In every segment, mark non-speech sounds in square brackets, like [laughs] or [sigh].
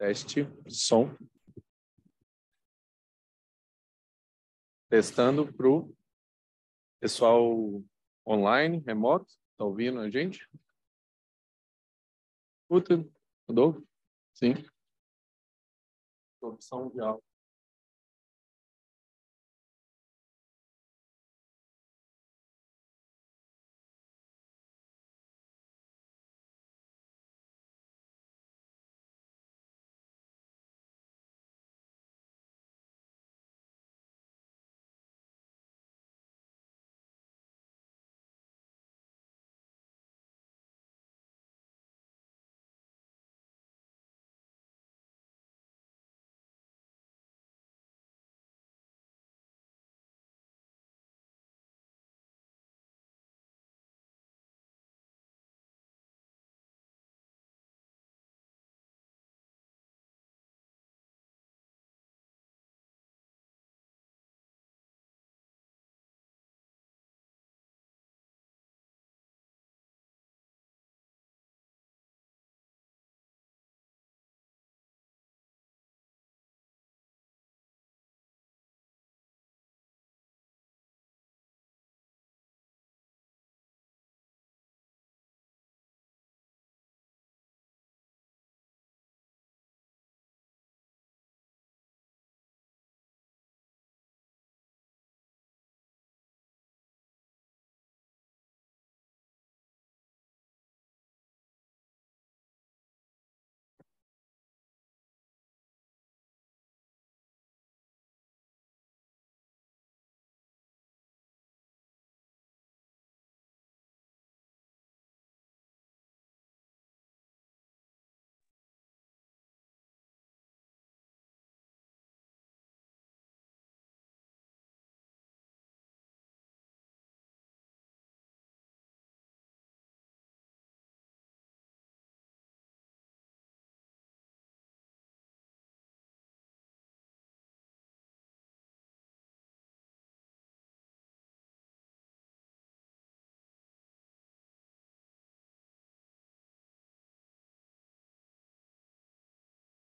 Teste, som. Testando para o pessoal online, remoto. Está ouvindo a gente? Escuta, mudou? Sim. Opção de áudio.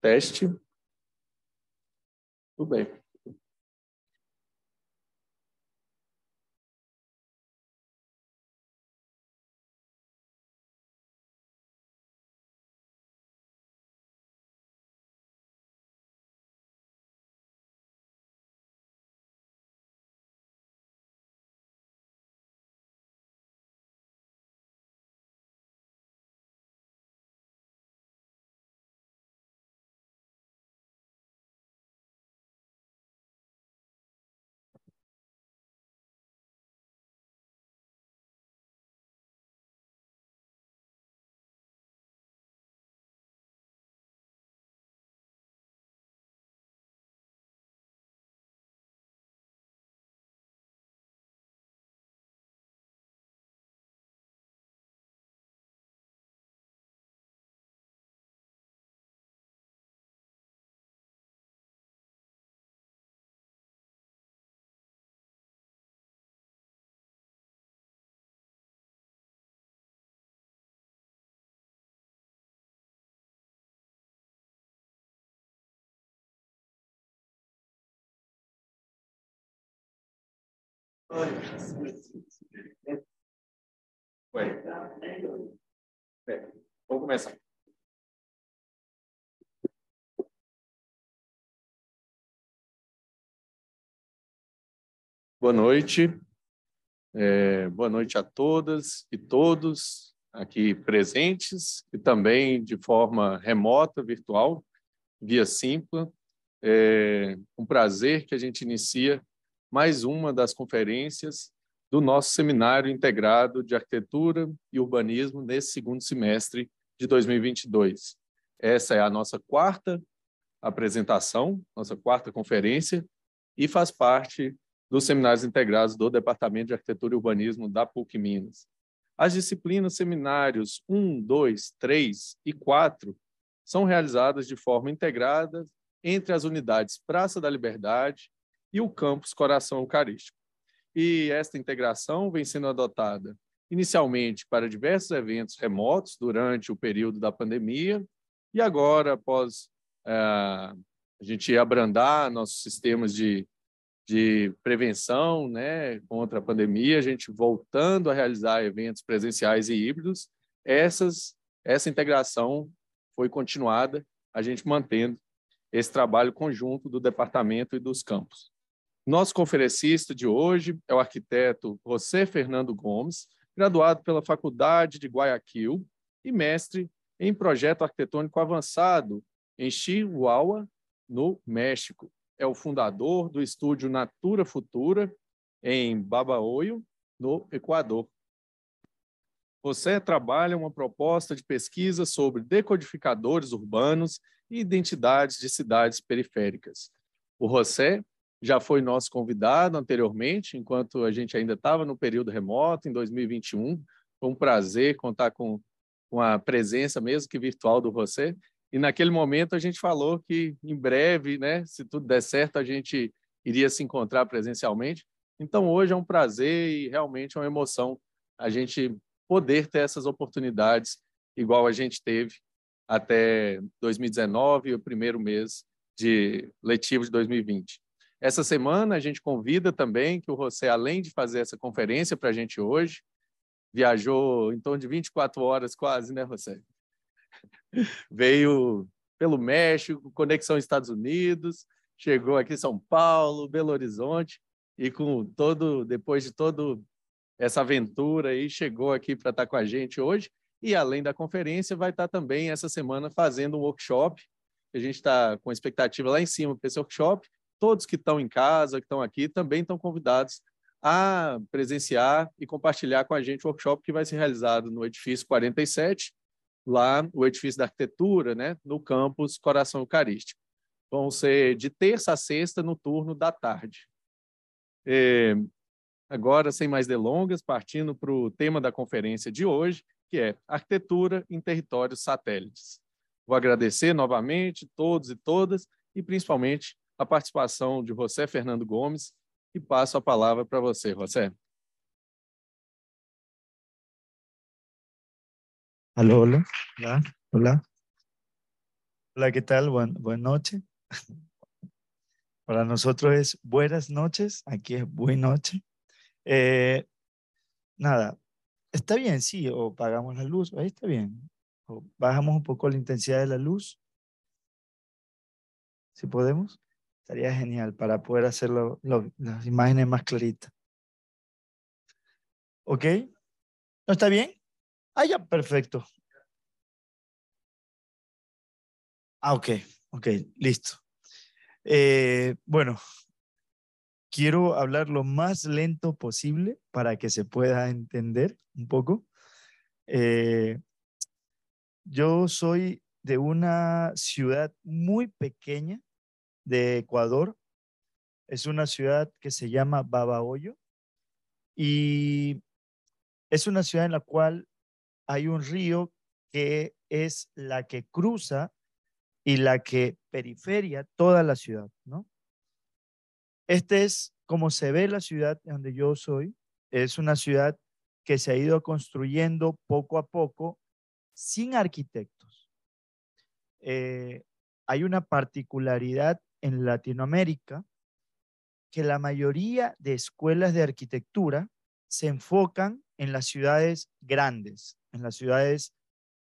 Teste. Tudo bem. Ué. É. Vamos começar. Boa noite. É, boa noite a todas e todos aqui presentes e também de forma remota, virtual, via Simpla. É um prazer que a gente inicia mais uma das conferências do nosso seminário integrado de arquitetura e urbanismo nesse segundo semestre de 2022. Essa é a nossa quarta apresentação, nossa quarta conferência, e faz parte dos seminários integrados do Departamento de Arquitetura e Urbanismo da PUC Minas. As disciplinas seminários 1, 2, 3 e 4 são realizadas de forma integrada entre as unidades Praça da Liberdade e o campus Coração Eucarístico. E esta integração vem sendo adotada inicialmente para diversos eventos remotos durante o período da pandemia e agora, após a gente abrandar nossos sistemas de, de prevenção né, contra a pandemia, a gente voltando a realizar eventos presenciais e híbridos, essas, essa integração foi continuada, a gente mantendo esse trabalho conjunto do departamento e dos campos. Nosso conferencista de hoje é o arquiteto José Fernando Gomes, graduado pela Faculdade de Guayaquil e mestre em projeto arquitetônico avançado em Chihuahua, no México. É o fundador do estúdio Natura Futura, em Babaoyo, no Equador. Você trabalha uma proposta de pesquisa sobre decodificadores urbanos e identidades de cidades periféricas. O José já foi nosso convidado anteriormente, enquanto a gente ainda estava no período remoto, em 2021. Foi um prazer contar com, com a presença, mesmo que virtual, do José. E naquele momento a gente falou que em breve, né, se tudo der certo, a gente iria se encontrar presencialmente. Então hoje é um prazer e realmente é uma emoção a gente poder ter essas oportunidades igual a gente teve até 2019, o primeiro mês de letivo de 2020. Essa semana a gente convida também que o José, além de fazer essa conferência para a gente hoje, viajou em torno de 24 horas quase, né, José? [laughs] Veio pelo México, conexão Estados Unidos, chegou aqui em São Paulo, Belo Horizonte, e com todo, depois de todo essa aventura aí, chegou aqui para estar tá com a gente hoje. E além da conferência, vai estar tá também essa semana fazendo um workshop. A gente está com expectativa lá em cima para esse workshop. Todos que estão em casa, que estão aqui, também estão convidados a presenciar e compartilhar com a gente o workshop que vai ser realizado no edifício 47, lá o edifício da arquitetura, né, no campus Coração Eucarístico. Vão ser de terça a sexta no turno da tarde. É, agora, sem mais delongas, partindo para o tema da conferência de hoje, que é Arquitetura em Territórios Satélites. Vou agradecer novamente todos e todas, e principalmente a participação de José Fernando Gomes, e passo a palavra para você, José. Aló, hola. Hola. Hola. Hola, ¿qué tal? Buen, buenas noches. [laughs] Para nosotros es buenas noches, aquí es buena noche. Eh, nada, está bien, sí, o pagamos la luz, ahí está bien. O bajamos un poco la intensidad de la luz. Si podemos, estaría genial para poder hacer las imágenes más claritas. ¿Ok? ¿No está bien? Ah, ya, perfecto. Ah, ok, ok, listo. Eh, bueno, quiero hablar lo más lento posible para que se pueda entender un poco. Eh, yo soy de una ciudad muy pequeña de Ecuador. Es una ciudad que se llama Babahoyo y es una ciudad en la cual hay un río que es la que cruza y la que periferia toda la ciudad, ¿no? Este es como se ve la ciudad donde yo soy. Es una ciudad que se ha ido construyendo poco a poco sin arquitectos. Eh, hay una particularidad en Latinoamérica que la mayoría de escuelas de arquitectura se enfocan en las ciudades grandes, en las ciudades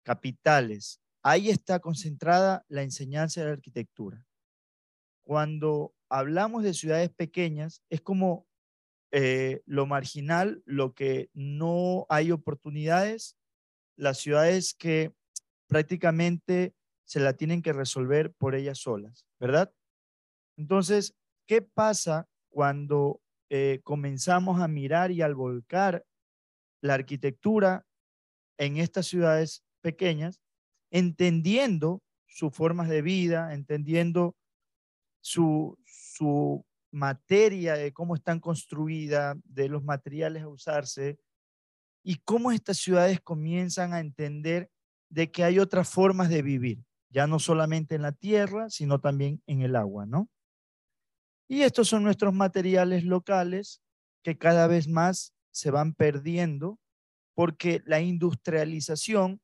capitales. Ahí está concentrada la enseñanza de la arquitectura. Cuando hablamos de ciudades pequeñas, es como eh, lo marginal, lo que no hay oportunidades, las ciudades que prácticamente se la tienen que resolver por ellas solas, ¿verdad? Entonces, ¿qué pasa cuando eh, comenzamos a mirar y al volcar la arquitectura en estas ciudades pequeñas, entendiendo sus formas de vida, entendiendo su, su materia, de cómo están construidas, de los materiales a usarse, y cómo estas ciudades comienzan a entender de que hay otras formas de vivir, ya no solamente en la tierra, sino también en el agua, ¿no? Y estos son nuestros materiales locales que cada vez más se van perdiendo porque la industrialización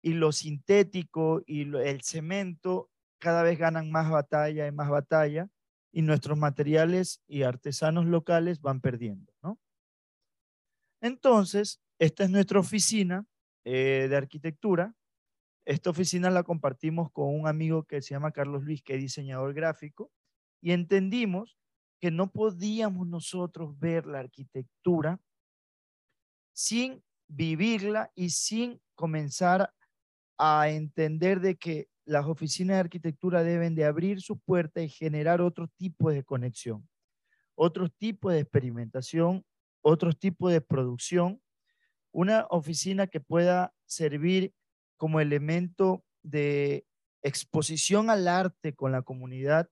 y lo sintético y el cemento cada vez ganan más batalla y más batalla y nuestros materiales y artesanos locales van perdiendo, ¿no? Entonces, esta es nuestra oficina eh, de arquitectura. Esta oficina la compartimos con un amigo que se llama Carlos Luis, que es diseñador gráfico, y entendimos que no podíamos nosotros ver la arquitectura sin vivirla y sin comenzar a entender de que las oficinas de arquitectura deben de abrir sus puertas y generar otro tipo de conexión, otro tipo de experimentación, otro tipo de producción, una oficina que pueda servir como elemento de exposición al arte con la comunidad,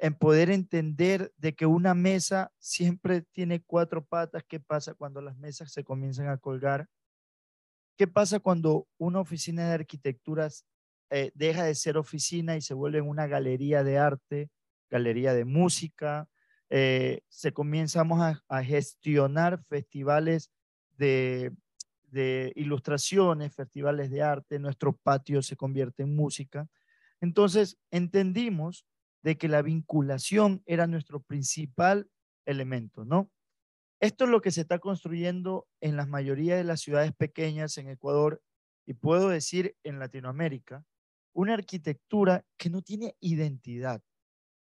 en poder entender de que una mesa siempre tiene cuatro patas, qué pasa cuando las mesas se comienzan a colgar, qué pasa cuando una oficina de arquitecturas eh, deja de ser oficina y se vuelve una galería de arte, galería de música, eh, se comenzamos a, gestionar festivales de, de, ilustraciones, festivales de arte, nuestro patio se convierte en música. Entonces entendimos de que la vinculación era nuestro principal elemento, ¿no? Esto es lo que se está construyendo en la mayoría de las ciudades pequeñas en Ecuador y puedo decir en Latinoamérica, una arquitectura que no tiene identidad,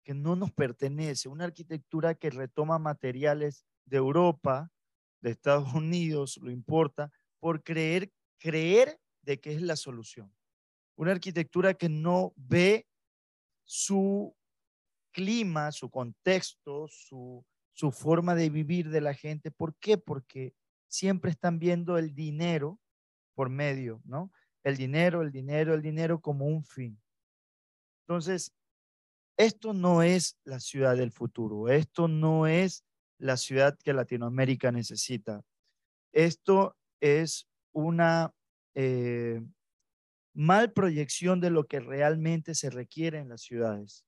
que no nos pertenece, una arquitectura que retoma materiales de Europa, de Estados [laughs] Unidos, lo importa, por creer, creer de que es la solución. Una arquitectura que no ve su clima, su contexto, su, su forma de vivir de la gente. ¿Por qué? Porque siempre están viendo el dinero por medio, ¿no? el dinero, el dinero, el dinero como un fin. Entonces, esto no es la ciudad del futuro, esto no es la ciudad que Latinoamérica necesita. Esto es una eh, mal proyección de lo que realmente se requiere en las ciudades.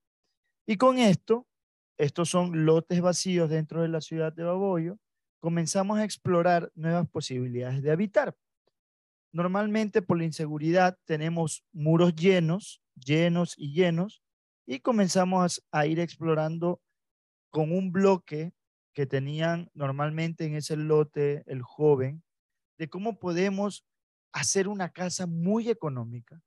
Y con esto, estos son lotes vacíos dentro de la ciudad de Baboyo, comenzamos a explorar nuevas posibilidades de habitar. Normalmente por la inseguridad tenemos muros llenos, llenos y llenos, y comenzamos a ir explorando con un bloque que tenían normalmente en ese lote el joven, de cómo podemos hacer una casa muy económica,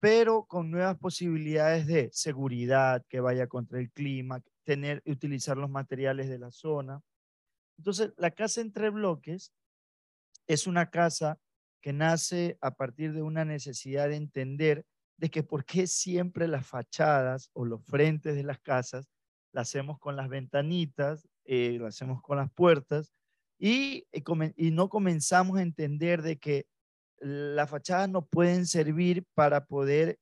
pero con nuevas posibilidades de seguridad, que vaya contra el clima, tener, utilizar los materiales de la zona. Entonces, la casa entre bloques es una casa que nace a partir de una necesidad de entender de que por qué siempre las fachadas o los frentes de las casas las hacemos con las ventanitas, eh, las hacemos con las puertas y, y no comenzamos a entender de que las fachadas no pueden servir para poder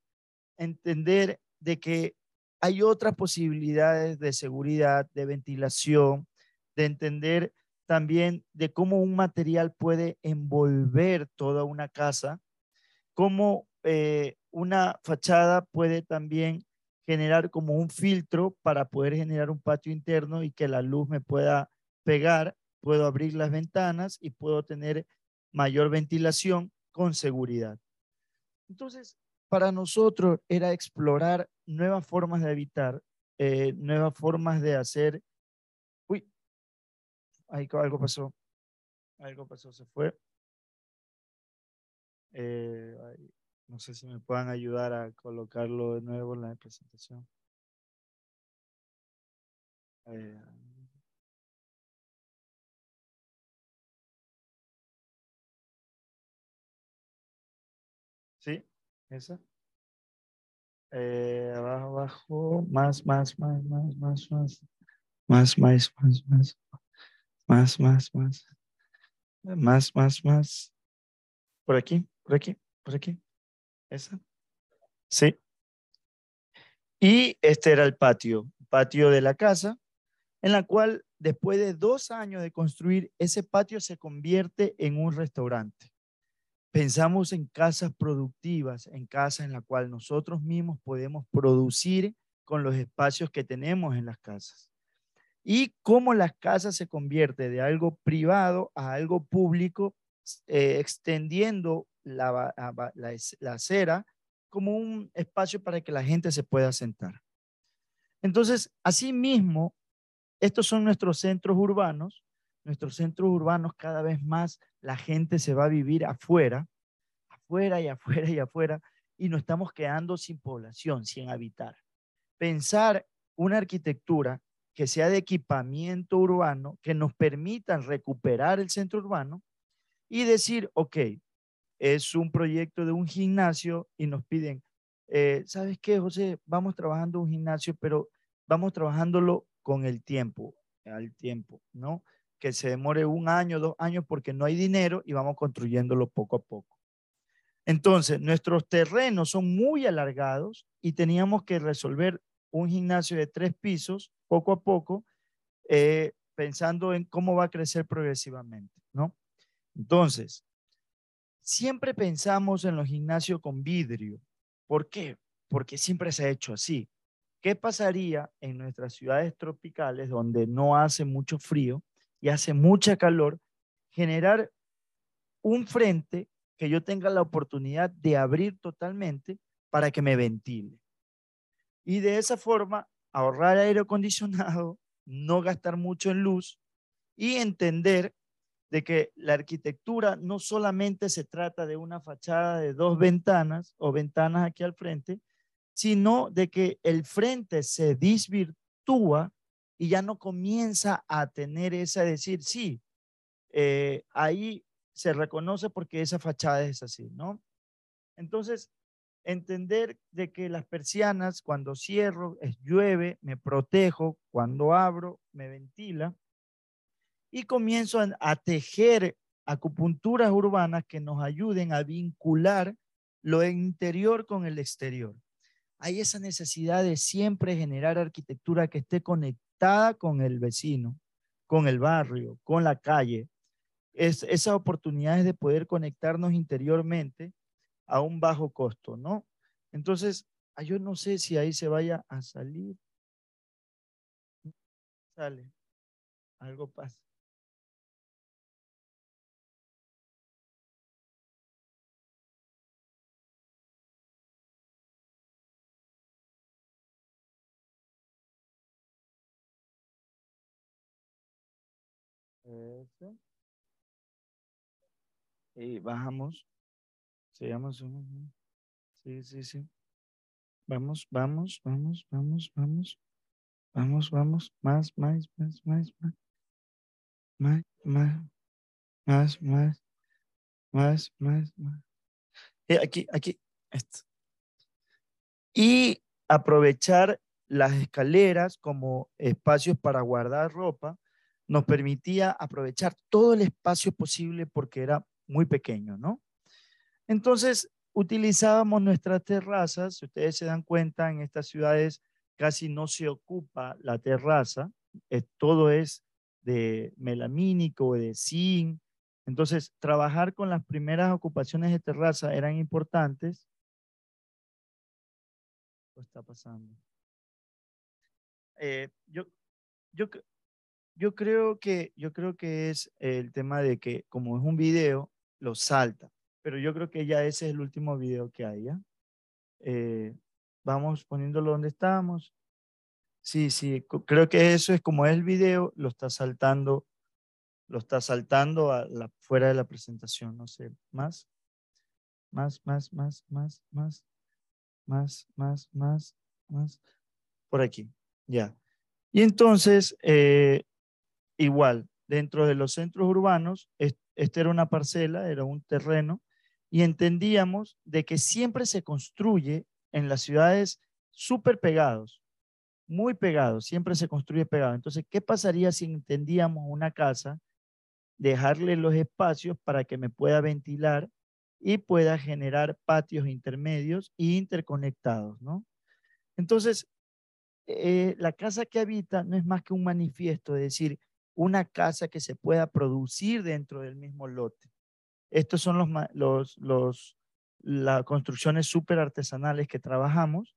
entender de que hay otras posibilidades de seguridad, de ventilación, de entender también de cómo un material puede envolver toda una casa, cómo eh, una fachada puede también generar como un filtro para poder generar un patio interno y que la luz me pueda pegar, puedo abrir las ventanas y puedo tener mayor ventilación con seguridad. Entonces, para nosotros era explorar nuevas formas de habitar, eh, nuevas formas de hacer algo pasó. Algo pasó, se fue. Eh, no sé si me puedan ayudar a colocarlo de nuevo en la presentación. Eh, ¿Esa? Eh, abajo, abajo, más, más, más, más, más, más, más, más, más, más. Más, más, más. Más, más, más. Por aquí, por aquí, por aquí. Esa. Sí. Y este era el patio, patio de la casa, en la cual después de dos años de construir, ese patio se convierte en un restaurante. Pensamos en casas productivas, en casas en la cual nosotros mismos podemos producir con los espacios que tenemos en las casas y cómo la casa se convierte de algo privado a algo público, eh, extendiendo la, la, acera como un espacio para que la gente se pueda sentar. Entonces, asimismo, estos son nuestros centros urbanos. Nuestros centros urbanos cada vez más la gente se va a vivir afuera, afuera y afuera y afuera, y nos estamos quedando sin población, sin habitar. Pensar una arquitectura que sea de equipamiento urbano, que nos permitan recuperar el centro urbano y decir, ok, es un proyecto de un gimnasio y nos piden, eh, ¿sabes qué, José? Vamos trabajando un gimnasio, pero vamos trabajándolo con el tiempo, al tiempo, ¿no? Que se demore un año, dos años porque no hay dinero y vamos construyéndolo poco a poco. Entonces, nuestros terrenos son muy alargados y teníamos que resolver un gimnasio de tres pisos poco a poco, eh, pensando en cómo va a crecer progresivamente, ¿no? Entonces, siempre pensamos en los gimnasios con vidrio. ¿Por qué? Porque siempre se ha hecho así. ¿Qué pasaría en nuestras ciudades tropicales donde no hace mucho frío y hace mucha calor? Generar un frente que yo tenga la oportunidad de abrir totalmente para que me ventile. Y de esa forma ahorrar aire acondicionado, [laughs] no gastar mucho en luz y entender de que la arquitectura no solamente se trata de una fachada de dos ventanas o ventanas aquí al frente, sino de que el frente se desvirtúa y ya no comienza a tener esa decir, sí, eh, ahí se reconoce porque esa fachada es así, ¿no? Entonces, entender de que las persianas, cuando cierro, es llueve, me protejo, cuando abro, me ventila, y comienzo a, tejer acupunturas urbanas que nos ayuden a vincular lo interior con el exterior hay esa necesidad de siempre generar arquitectura que esté conectada con el vecino, con el barrio, con la calle. Es, esas oportunidades de poder conectarnos interiormente a un bajo costo, ¿no? Entonces, ah, yo no sé si ahí se vaya a salir. Sale. Algo pasa. Y bajamos. Sigamos. Sí, sí, sí. Vamos, vamos, vamos, vamos, vamos. Vamos, vamos. Más, más, más, más, más. Más, más. Más, más. Más, más, más. Eh, aquí, aquí. Esto. Y aprovechar las escaleras como espacios para guardar ropa nos permitía aprovechar todo el espacio posible porque era muy pequeño, ¿no? Entonces, utilizábamos nuestras terrazas, si ustedes se dan cuenta, en estas ciudades casi no se ocupa la terraza, todo es de melamínico, de zinc. Entonces, trabajar con las primeras ocupaciones de terraza eran importantes. ¿Qué está pasando? Eh, yo, yo, yo creo que, yo creo que es el tema de que como es un video, lo salta. Pero yo creo que ya ese es el último video que hay, eh, vamos poniéndolo donde estamos. Sí, sí, creo que eso es como es el video, lo está saltando, lo está saltando a la, fuera de la presentación, no sé, más, más, más, más, más, más, más, más, más, más, por aquí, ya. Y entonces, eh, igual, dentro de los centros urbanos, esta era una parcela, era un terreno, y entendíamos de que siempre se construye en las ciudades súper pegados, muy pegados, siempre se construye pegado. Entonces, ¿qué pasaría si entendíamos una casa, dejarle los espacios para que me pueda ventilar y pueda generar patios intermedios e interconectados, ¿no? Entonces, eh, la casa que habita no es más que un manifiesto, de decir, una casa que se pueda producir dentro del mismo lote. Estos son los, los, los las construcciones súper artesanales que trabajamos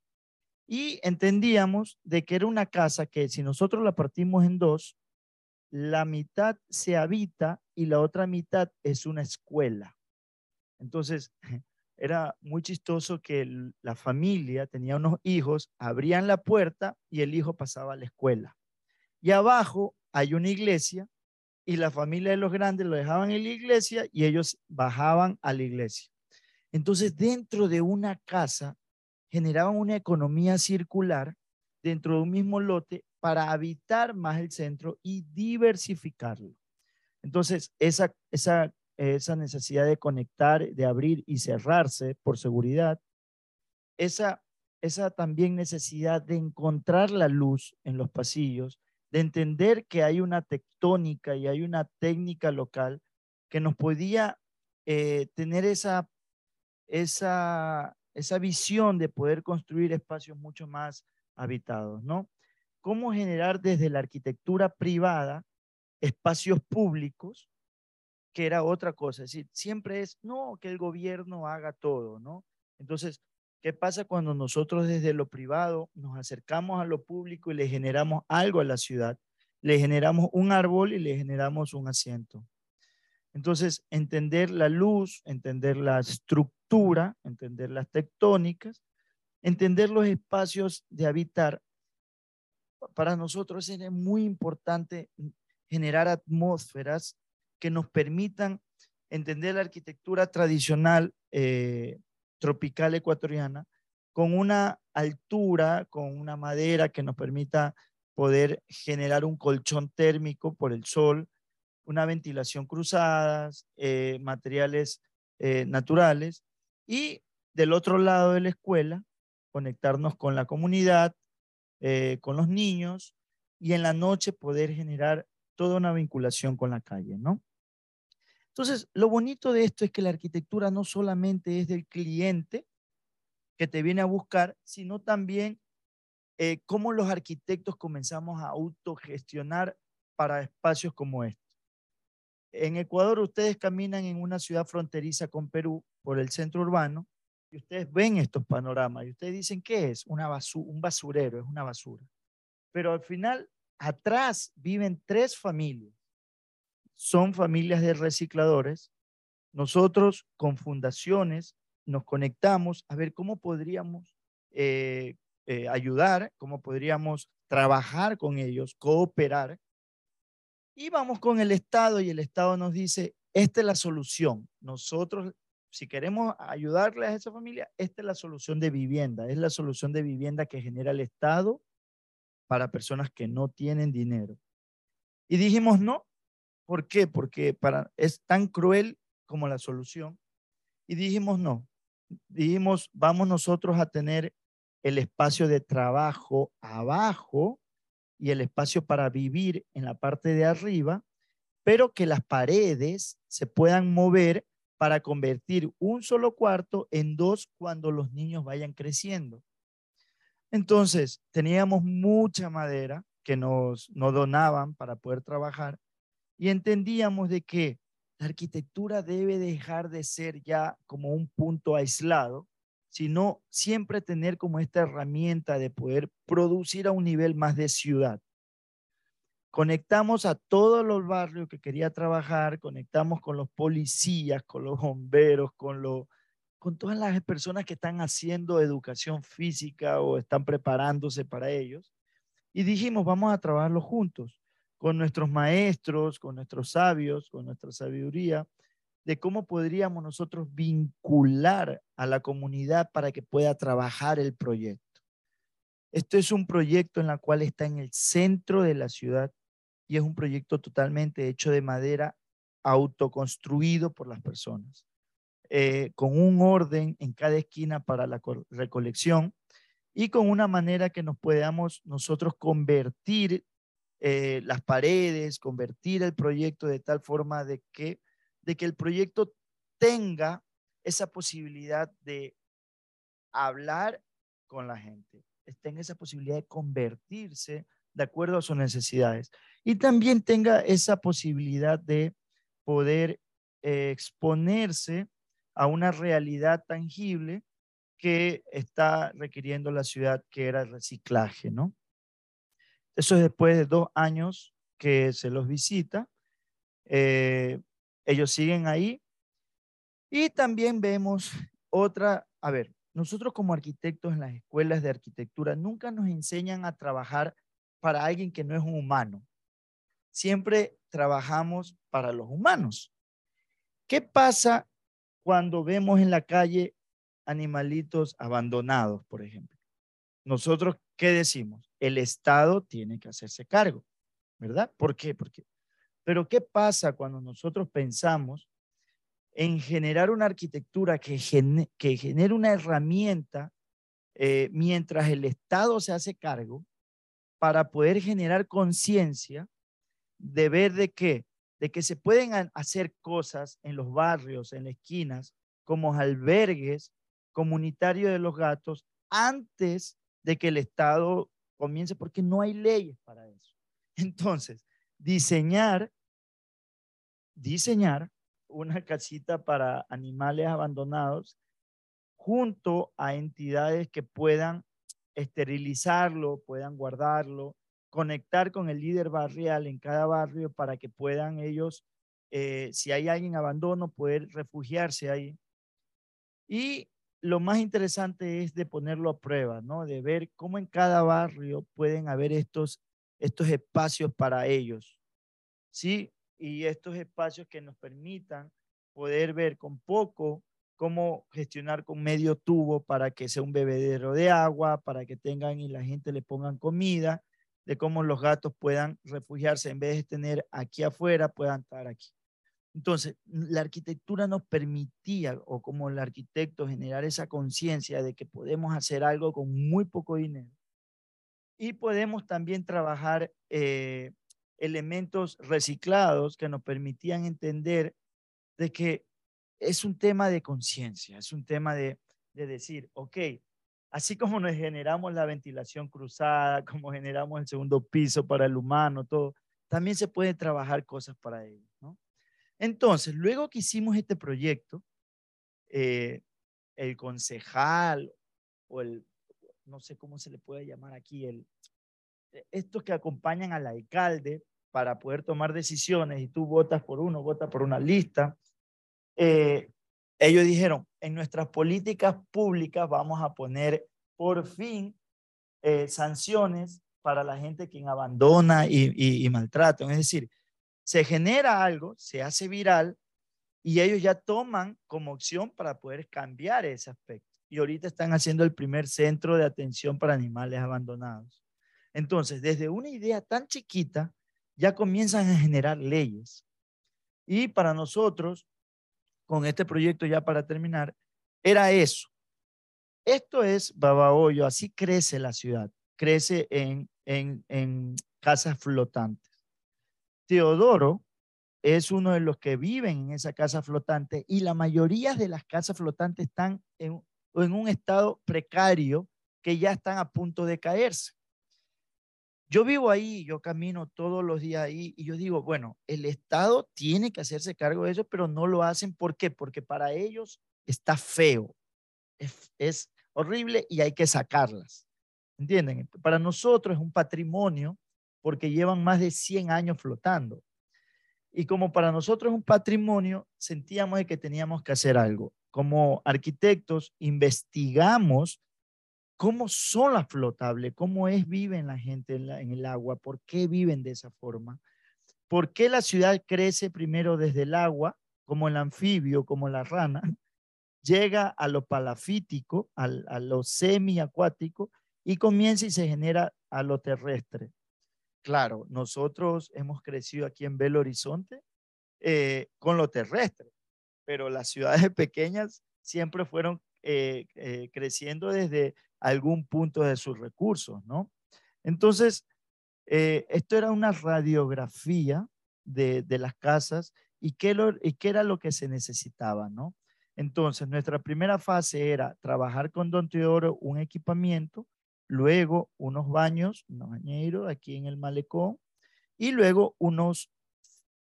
y entendíamos de que era una casa que si nosotros la partimos en dos, la mitad se habita y la otra mitad es una escuela. Entonces, [laughs] era muy chistoso que la familia tenía unos hijos, abrían la puerta y el hijo pasaba a la escuela. Y abajo hay una iglesia y la familia de los grandes lo dejaban en la iglesia y ellos bajaban a la iglesia. Entonces, dentro de una casa generaban una economía circular dentro de un mismo lote para habitar más el centro y diversificarlo. Entonces, esa, esa, esa necesidad de conectar, de abrir y cerrarse por seguridad, esa, esa también necesidad de encontrar la luz en los pasillos, de entender que hay una tectónica y hay una técnica local que nos podía eh, tener esa, esa, esa visión de poder construir espacios mucho más habitados, ¿no? Cómo generar desde la arquitectura privada espacios públicos, que era otra cosa. Es decir, siempre es, no, que el gobierno haga todo, ¿no? Entonces, ¿qué pasa cuando nosotros desde lo privado nos acercamos a lo público y le generamos algo a la ciudad? Le generamos un árbol y le generamos un asiento. Entonces, entender la luz, entender la estructura, entender las tectónicas, entender los espacios de habitar, para nosotros es muy importante generar atmósferas que nos permitan entender la arquitectura tradicional eh, tropical ecuatoriana con una altura, con una madera que nos permita poder generar un colchón térmico por el sol, una ventilación cruzada, eh, materiales eh, naturales y del otro lado de la escuela, conectarnos con la comunidad, con los niños y en la noche poder generar toda una vinculación con la calle, ¿no? Entonces, lo bonito de esto es que la arquitectura no solamente es del cliente que te viene a buscar, sino también eh, cómo los arquitectos comenzamos a autogestionar para espacios como este. En Ecuador ustedes caminan en una ciudad fronteriza con Perú por el centro urbano y ustedes ven estos panoramas y ustedes dicen, ¿qué es? Una un basurero, es una basura. Pero al final atrás viven tres familias. Son familias de recicladores. Nosotros con fundaciones nos conectamos a ver cómo podríamos eh, eh, ayudar, cómo podríamos trabajar con ellos, cooperar. Y vamos con el Estado y el Estado nos dice, esta es la solución. Nosotros, si queremos ayudarle a esa familia, esta es la solución de vivienda, es la solución de vivienda que genera el Estado para personas que no tienen dinero. Y dijimos no. ¿Por qué? Porque para, es tan cruel como la solución. Y dijimos no. Dijimos, vamos nosotros a tener el espacio de trabajo abajo y el espacio para vivir en la parte de arriba, pero que las paredes se puedan mover para convertir un solo cuarto en dos cuando los niños vayan creciendo. Entonces, teníamos mucha madera que nos, donaban para poder trabajar y entendíamos de que la arquitectura debe dejar de ser ya como un punto aislado, sino siempre tener como esta herramienta de poder producir a un nivel más de ciudad. Conectamos a todos los barrios que quería trabajar, conectamos con los policías, con los bomberos, con los con todas las personas que están haciendo educación física o están preparándose para ellos. Y dijimos, vamos a trabajarlo juntos, con nuestros maestros, con nuestros sabios, con nuestra sabiduría, de cómo podríamos nosotros vincular a la comunidad para que pueda trabajar el proyecto. Esto es un proyecto en el cual está en el centro de la ciudad y es un proyecto totalmente hecho de madera, autoconstruido por las personas. Eh, con un orden en cada esquina para la recolección y con una manera que nos podamos nosotros convertir eh, las paredes, convertir el proyecto de tal forma de que, de que el proyecto tenga esa posibilidad de hablar con la gente, tenga esa posibilidad de convertirse de acuerdo a sus necesidades y también tenga esa posibilidad de poder eh, exponerse a una realidad tangible que está requiriendo la ciudad, que era el reciclaje, ¿no? Eso es después de dos años que se los visita. Eh, ellos siguen ahí. Y también vemos otra, a ver, nosotros como arquitectos en las escuelas de arquitectura nunca nos enseñan a trabajar para alguien que no es un humano. Siempre trabajamos para los humanos. ¿Qué pasa cuando vemos en la calle animalitos abandonados, por ejemplo? Nosotros, ¿qué decimos? El Estado tiene que hacerse cargo, ¿verdad? ¿Por qué? Porque, pero ¿qué pasa cuando nosotros pensamos en generar una arquitectura que, genere una herramienta eh, mientras el Estado se hace cargo para poder generar conciencia de ver de qué, de que se pueden hacer cosas en los barrios, en esquinas, como albergues comunitarios de los gatos antes de que el Estado comience, porque no hay leyes para eso. [laughs] Entonces, diseñar, diseñar una casita para animales abandonados junto a entidades que puedan esterilizarlo, puedan guardarlo, conectar con el líder barrial en cada barrio para que puedan ellos, eh, si hay alguien abandono, poder refugiarse ahí. Y lo más interesante es de ponerlo a prueba, ¿no? De ver cómo en cada barrio pueden haber estos, estos espacios para ellos, ¿sí? y estos espacios que nos permitan poder ver con poco cómo gestionar con medio tubo para que sea un bebedero de agua, para que tengan y la gente le pongan comida, de cómo los gatos puedan refugiarse en vez de tener aquí afuera, puedan estar aquí. Entonces, la arquitectura nos permitía, o como el arquitecto, generar esa conciencia de que podemos hacer algo con muy poco dinero. Y podemos también trabajar eh, elementos reciclados que nos permitían entender de que es un tema de conciencia, es un tema de, de decir, ok, así como nos generamos la ventilación cruzada, [laughs] como generamos el segundo piso para el humano, todo, también se puede trabajar cosas para ellos, ¿no? Entonces, luego que hicimos este proyecto, eh, el concejal o el, no sé cómo se le puede llamar aquí, el, estos que acompañan al alcalde para poder tomar decisiones y tú votas por uno, votas por una lista. Eh, ellos dijeron, en nuestras políticas públicas vamos a poner por fin eh, sanciones para la gente quien abandona y, y maltrata. Es decir, se genera algo, se hace viral y ellos ya toman como opción para poder cambiar ese aspecto. Y ahorita están haciendo el primer centro de atención para animales abandonados. Entonces, desde una idea tan chiquita, ya comienzan a generar leyes. Y para nosotros, con este proyecto ya para terminar, era eso. Esto es Babahoyo, así crece la ciudad, crece en, en, en casas flotantes. Teodoro es uno de los que viven en esa casa flotante y la mayoría de las casas flotantes están en, en un estado precario que ya están a punto de caerse. Yo vivo ahí, yo camino todos los días ahí y yo digo, bueno, el Estado tiene que hacerse cargo de eso, pero no lo hacen. ¿Por qué? Porque para ellos está feo, es, horrible y hay que sacarlas. ¿Entienden? Para nosotros es un patrimonio porque llevan más de 100 años flotando. Y como para nosotros es un patrimonio, sentíamos que teníamos que hacer algo. Como arquitectos, investigamos cómo son las flotables, cómo es viven la gente en, el agua, por qué viven de esa forma, por qué la ciudad crece primero desde el agua, como el anfibio, como la rana, [laughs] llega a lo palafítico, a, lo semiacuático y comienza y se genera a lo terrestre. Claro, nosotros hemos crecido aquí en Belo Horizonte eh, con lo terrestre, pero las ciudades [laughs] pequeñas siempre fueron eh, eh, creciendo desde algún punto de sus recursos, ¿no? Entonces, esto era una radiografía de, las casas y qué, y qué era lo que se necesitaba, ¿no? Entonces, nuestra primera fase era trabajar con Don Teodoro un equipamiento, luego unos baños, unos bañeros aquí en el malecón y luego unos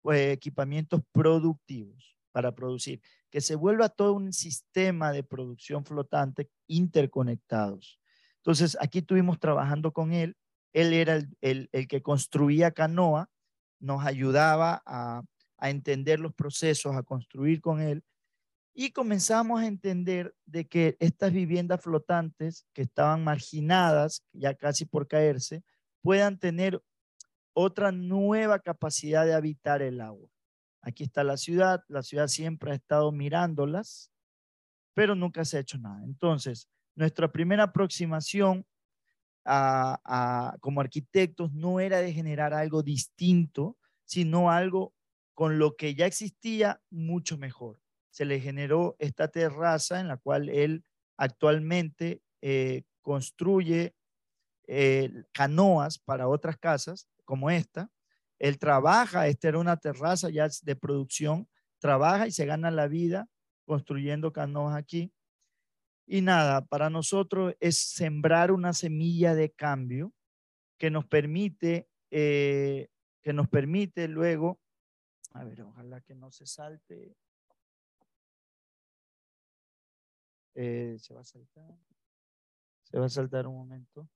pues, equipamientos productivos para producir que se vuelva todo un sistema de producción flotante interconectados. Entonces, aquí estuvimos trabajando con él. Él era el, que construía canoa, nos ayudaba a, entender los procesos, a construir con él. Y comenzamos a entender de que estas viviendas flotantes que estaban marginadas, ya casi por caerse, puedan tener otra nueva capacidad de habitar el agua. Aquí está la ciudad, la ciudad siempre ha estado mirándolas, pero nunca se ha hecho nada. Entonces, nuestra primera aproximación como arquitectos no era de generar algo distinto, sino algo con lo que ya existía mucho mejor. Se le generó esta terraza en la cual él actualmente eh, construye eh, canoas para otras casas como esta. Él trabaja, esta era una terraza ya de producción, trabaja y se gana la vida construyendo canoas aquí. Y nada, para nosotros es sembrar una semilla de cambio que nos permite, eh, que nos permite luego, a ver, ojalá que no se salte. Eh, se va a saltar. Se va a saltar un momento.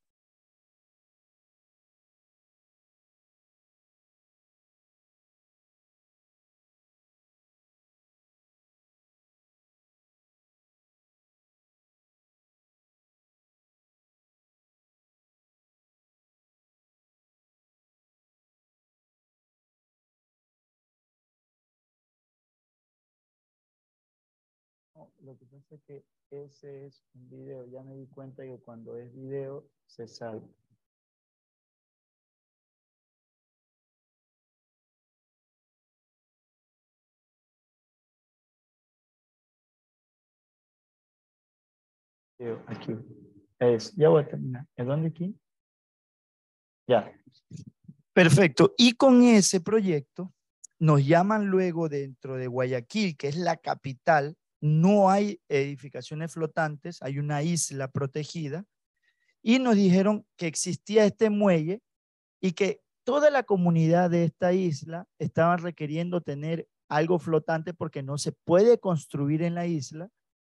Lo que pasa es que ese es un video. Ya me di cuenta que cuando es video se salta. Aquí. Es, ya voy a terminar. ¿Es dónde aquí? Ya. Perfecto. Y con ese proyecto nos llaman luego dentro de Guayaquil, que es la capital no hay edificaciones flotantes, hay una isla protegida, y nos dijeron que existía este muelle y que toda la comunidad de esta isla estaba requiriendo tener algo flotante porque no se puede construir en la isla,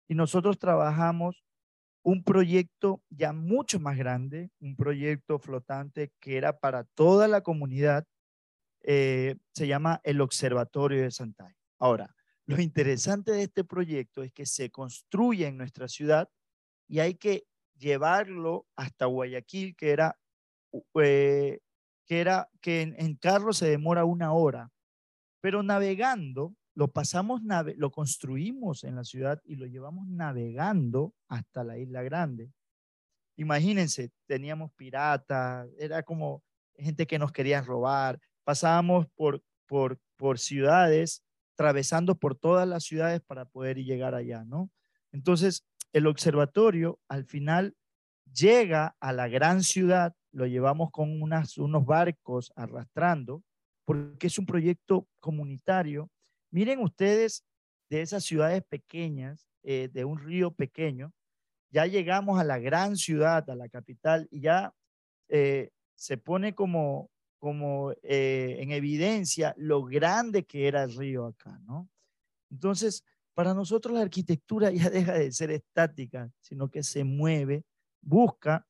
y nosotros trabajamos un proyecto ya mucho más grande, un proyecto flotante que era para toda la comunidad, eh, se llama el Observatorio de Santay. Ahora, lo interesante de este proyecto es que se construye en nuestra ciudad y hay que llevarlo hasta Guayaquil, que era, eh, que, era que en, carro se demora una hora, pero navegando, lo pasamos, lo construimos en la ciudad y lo llevamos navegando hasta la Isla Grande. Imagínense, teníamos piratas, era como gente que nos quería robar, pasábamos por, por, por ciudades atravesando por todas las ciudades para poder llegar allá, ¿no? Entonces, el observatorio al final llega a la gran ciudad, lo llevamos con unas, unos barcos arrastrando, porque es un proyecto comunitario. Miren ustedes de esas ciudades pequeñas, eh, de un río pequeño, ya llegamos a la gran ciudad, a la capital, y ya eh, se pone como, como eh, en evidencia lo grande que era el río acá, ¿no? Entonces, para nosotros la arquitectura [laughs] ya deja de ser estática, sino que se mueve, busca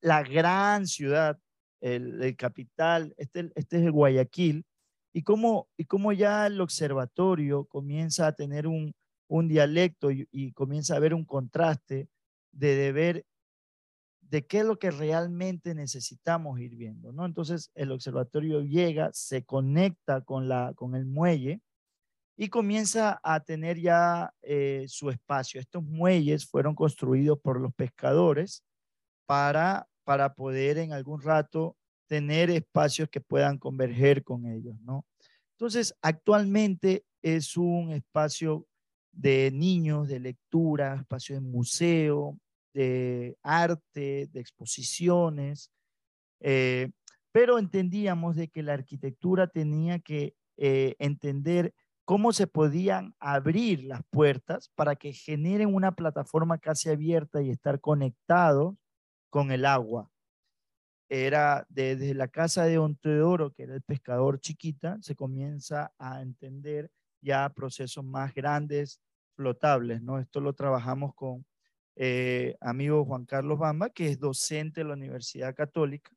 la gran ciudad, el, capital, este, este, es el Guayaquil, y cómo, y cómo ya el observatorio comienza a tener un, un dialecto y, comienza a haber un contraste de deber de qué es lo que realmente necesitamos ir viendo, ¿no? Entonces el observatorio llega, se conecta con, la, con el muelle y comienza a tener ya eh, su espacio. Estos muelles fueron construidos por los pescadores para, para poder en algún rato tener espacios que puedan converger con ellos, ¿no? Entonces, actualmente es un espacio de niños, de lectura, espacio de museo, de arte, de exposiciones, eh, pero entendíamos de que la arquitectura tenía que eh, entender cómo se podían abrir las puertas para que generen una plataforma casi abierta y estar conectados con el agua. Era desde la casa de Onteodoro, que era el pescador chiquita, se comienza a entender ya procesos más grandes, flotables, ¿no? Esto lo trabajamos con eh, amigo Juan Carlos Bamba, que es docente de la Universidad Católica,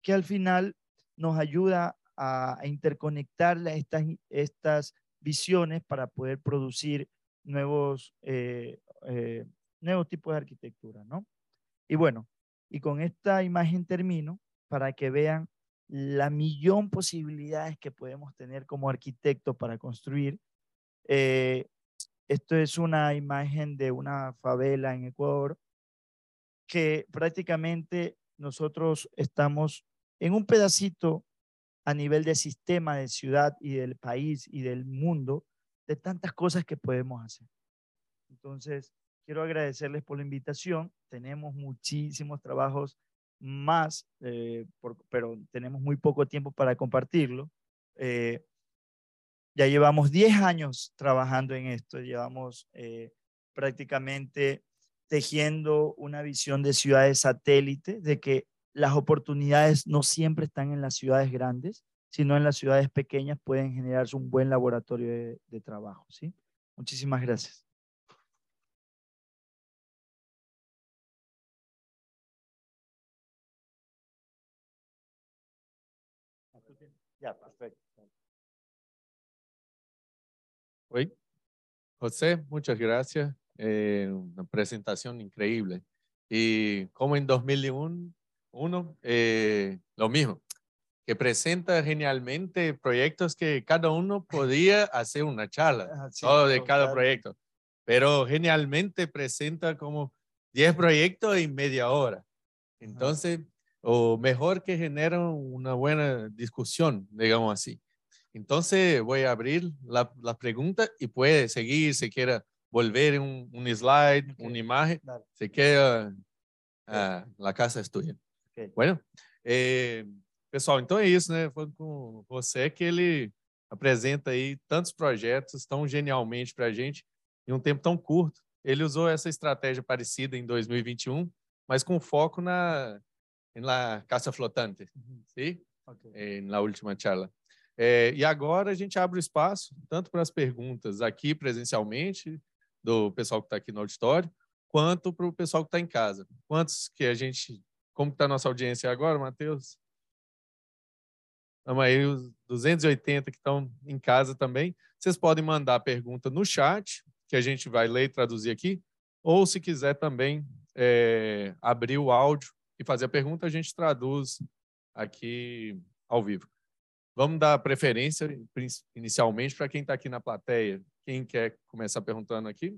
que al final nos ayuda a, interconectar estas, estas visiones para poder producir nuevos, eh, eh, nuevos tipos de arquitectura, ¿no? Y bueno, y con esta imagen termino para que vean la millón posibilidades que podemos tener como arquitectos para construir. Eh, esto es una imagen de una favela en Ecuador que prácticamente nosotros estamos en un pedacito a nivel de sistema de ciudad y del país y del mundo de tantas cosas que podemos hacer. Entonces, quiero agradecerles por la invitación. Tenemos muchísimos trabajos más, eh, pero tenemos muy poco tiempo para compartirlo. Eh, ya llevamos 10 años trabajando en esto, llevamos eh, prácticamente tejiendo una visión de ciudades satélite, de que las oportunidades no siempre están en las ciudades grandes, sino en las ciudades pequeñas pueden generarse un buen laboratorio de, de trabajo. ¿sí? Muchísimas gracias. Ya, perfecto. José, muchas gracias. Eh, una presentación increíble. Y como en 2001, eh, lo mismo, que presenta genialmente proyectos que cada uno podía hacer una charla, Ah, sí, todo de cada proyecto, pero genialmente presenta como 10 proyectos en media hora. Entonces, o mejor que genera una buena discusión, digamos así. Entonces, voy a abrir la, la pregunta y puede seguir, si quiere volver un, un slide, Ok. una imagen, Dale. se queda, ah, la casa es tuya. Ok. Bueno, eh, pessoal, então é isso, né? Foi com você que ele apresenta aí tantos projetos tão genialmente para a gente em um tempo tão curto. Ele usou essa estratégia parecida em 2021, mas com foco na na casa flotante, sim? Ok. eh, na última charla. Eh, e agora a gente abre o espaço tanto para as perguntas aqui presencialmente, do pessoal que está aqui no auditório, quanto para o pessoal que está em casa. Quantos que a gente. Como está a nossa audiência agora, Matheus? Vamos aí, os 280 que estão em casa também. Vocês podem mandar a pergunta no chat, que a gente vai ler e traduzir aqui, ou se quiser também eh, abrir o áudio e fazer a pergunta, a gente traduz aqui ao vivo. Vamos dar preferência inicialmente para quem está aqui na plateia. Quem quer começar perguntando aqui?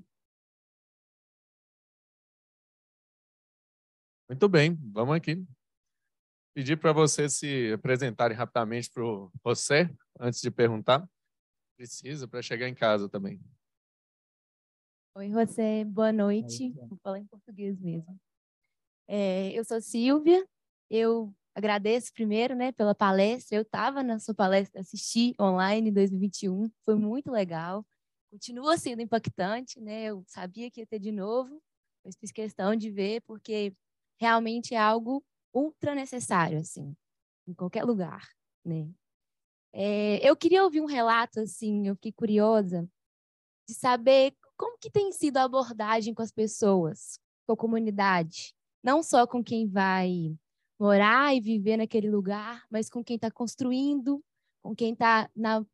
Muito bem, vamos aqui. Pedir para vocês se apresentarem rapidamente para o José, antes de perguntar. Precisa para chegar em casa também. Oi, José, boa noite. Oi. Vou falar em português mesmo. É, eu sou Silvia, eu agradeço primeiro né, pela palestra. Eu estava na sua palestra, assisti online em 2021, foi muito legal. Continua sendo impactante, né? Eu sabia que ia ter de novo, mas fiz questão de ver, porque realmente é algo ultra necessário, assim, em qualquer lugar, né? É, eu queria ouvir um relato, assim, eu fiquei curiosa de saber como que tem sido a abordagem com as pessoas, com a comunidade, não só com quem vai morar e viver naquele lugar, mas com quem está construindo, com quem está na,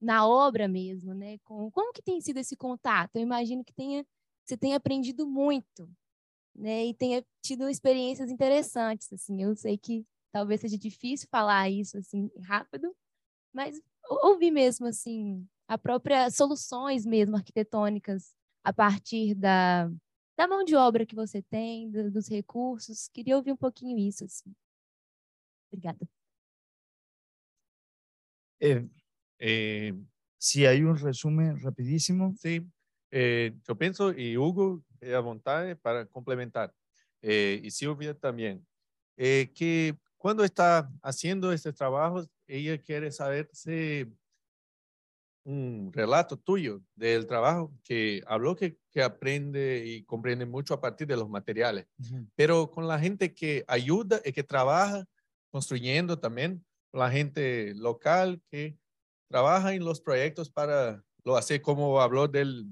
na obra mesmo, né? Com, como que tem sido esse contato? Eu imagino que tenha, você tenha aprendido muito, né? E tenha tido experiências interessantes, assim. Eu sei que talvez seja difícil falar isso assim rápido, mas ou- ouvir mesmo assim a própria soluções mesmo arquitetônicas a partir da, da mão de obra que você tem, do- dos recursos. Queria ouvir um pouquinho isso. Assim. Obrigada. Eh, Eh, si hay un resumen rapidísimo. Sim, eh, eu penso, e Hugo, é à vontade para complementar, eh, e Silvia também, eh, que quando está fazendo esses trabalhos, ela quer saber se um relato tuyo del trabajo que habló que, que aprende y comprende mucho a partir de los materiales, pero con la gente que ayuda y que trabaja construyendo también, la gente local que trabaja en los proyectos para lo hacer como habló del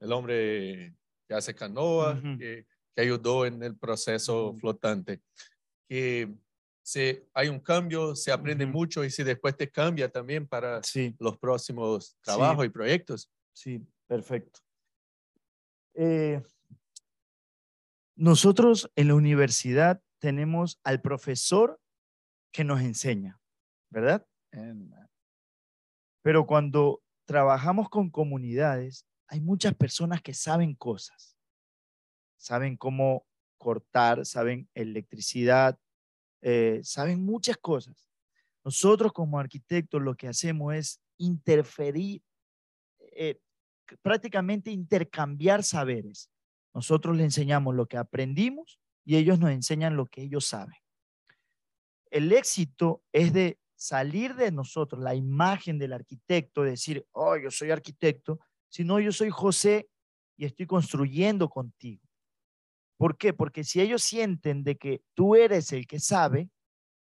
el hombre que hace canoa, que, que ayudó en el proceso flotante, que se, hay un cambio, se aprende mucho y si después te cambia también para Sí, los próximos trabajos y proyectos. sí, perfecto. Eh, nosotros en la universidad tenemos al profesor que nos enseña, ¿verdad? Pero cuando trabajamos con comunidades, hay muchas personas que saben cosas. Saben cómo cortar, saben electricidad, eh, saben muchas cosas. Nosotros como arquitectos lo que hacemos es interferir, eh, prácticamente intercambiar saberes. Nosotros les enseñamos lo que aprendimos y ellos nos enseñan lo que ellos saben. El éxito es de salir de nosotros la imagen del arquitecto, decir, oh, yo soy arquitecto, sino yo soy José y estoy construyendo contigo. ¿Por qué? Porque si ellos sienten de que tú eres el que sabe,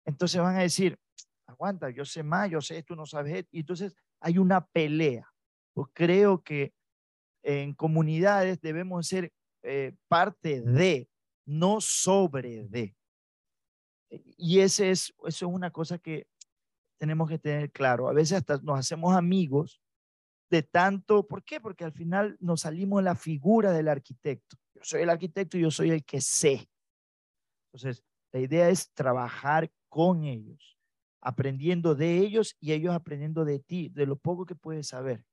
entonces van a decir, aguanta, yo sé más, yo sé, tú no sabes. Y entonces hay una pelea. Pues creo que en comunidades debemos ser eh, parte de, no sobre de. Y ese es, eso es una cosa que tenemos que tener claro. A veces hasta nos hacemos amigos de tanto, ¿por qué? Porque al final nos salimos la figura del arquitecto. Yo soy el arquitecto y yo soy el que sé. Entonces, la idea es trabajar con ellos, aprendiendo de ellos y ellos aprendiendo de ti, de lo poco que puedes saber.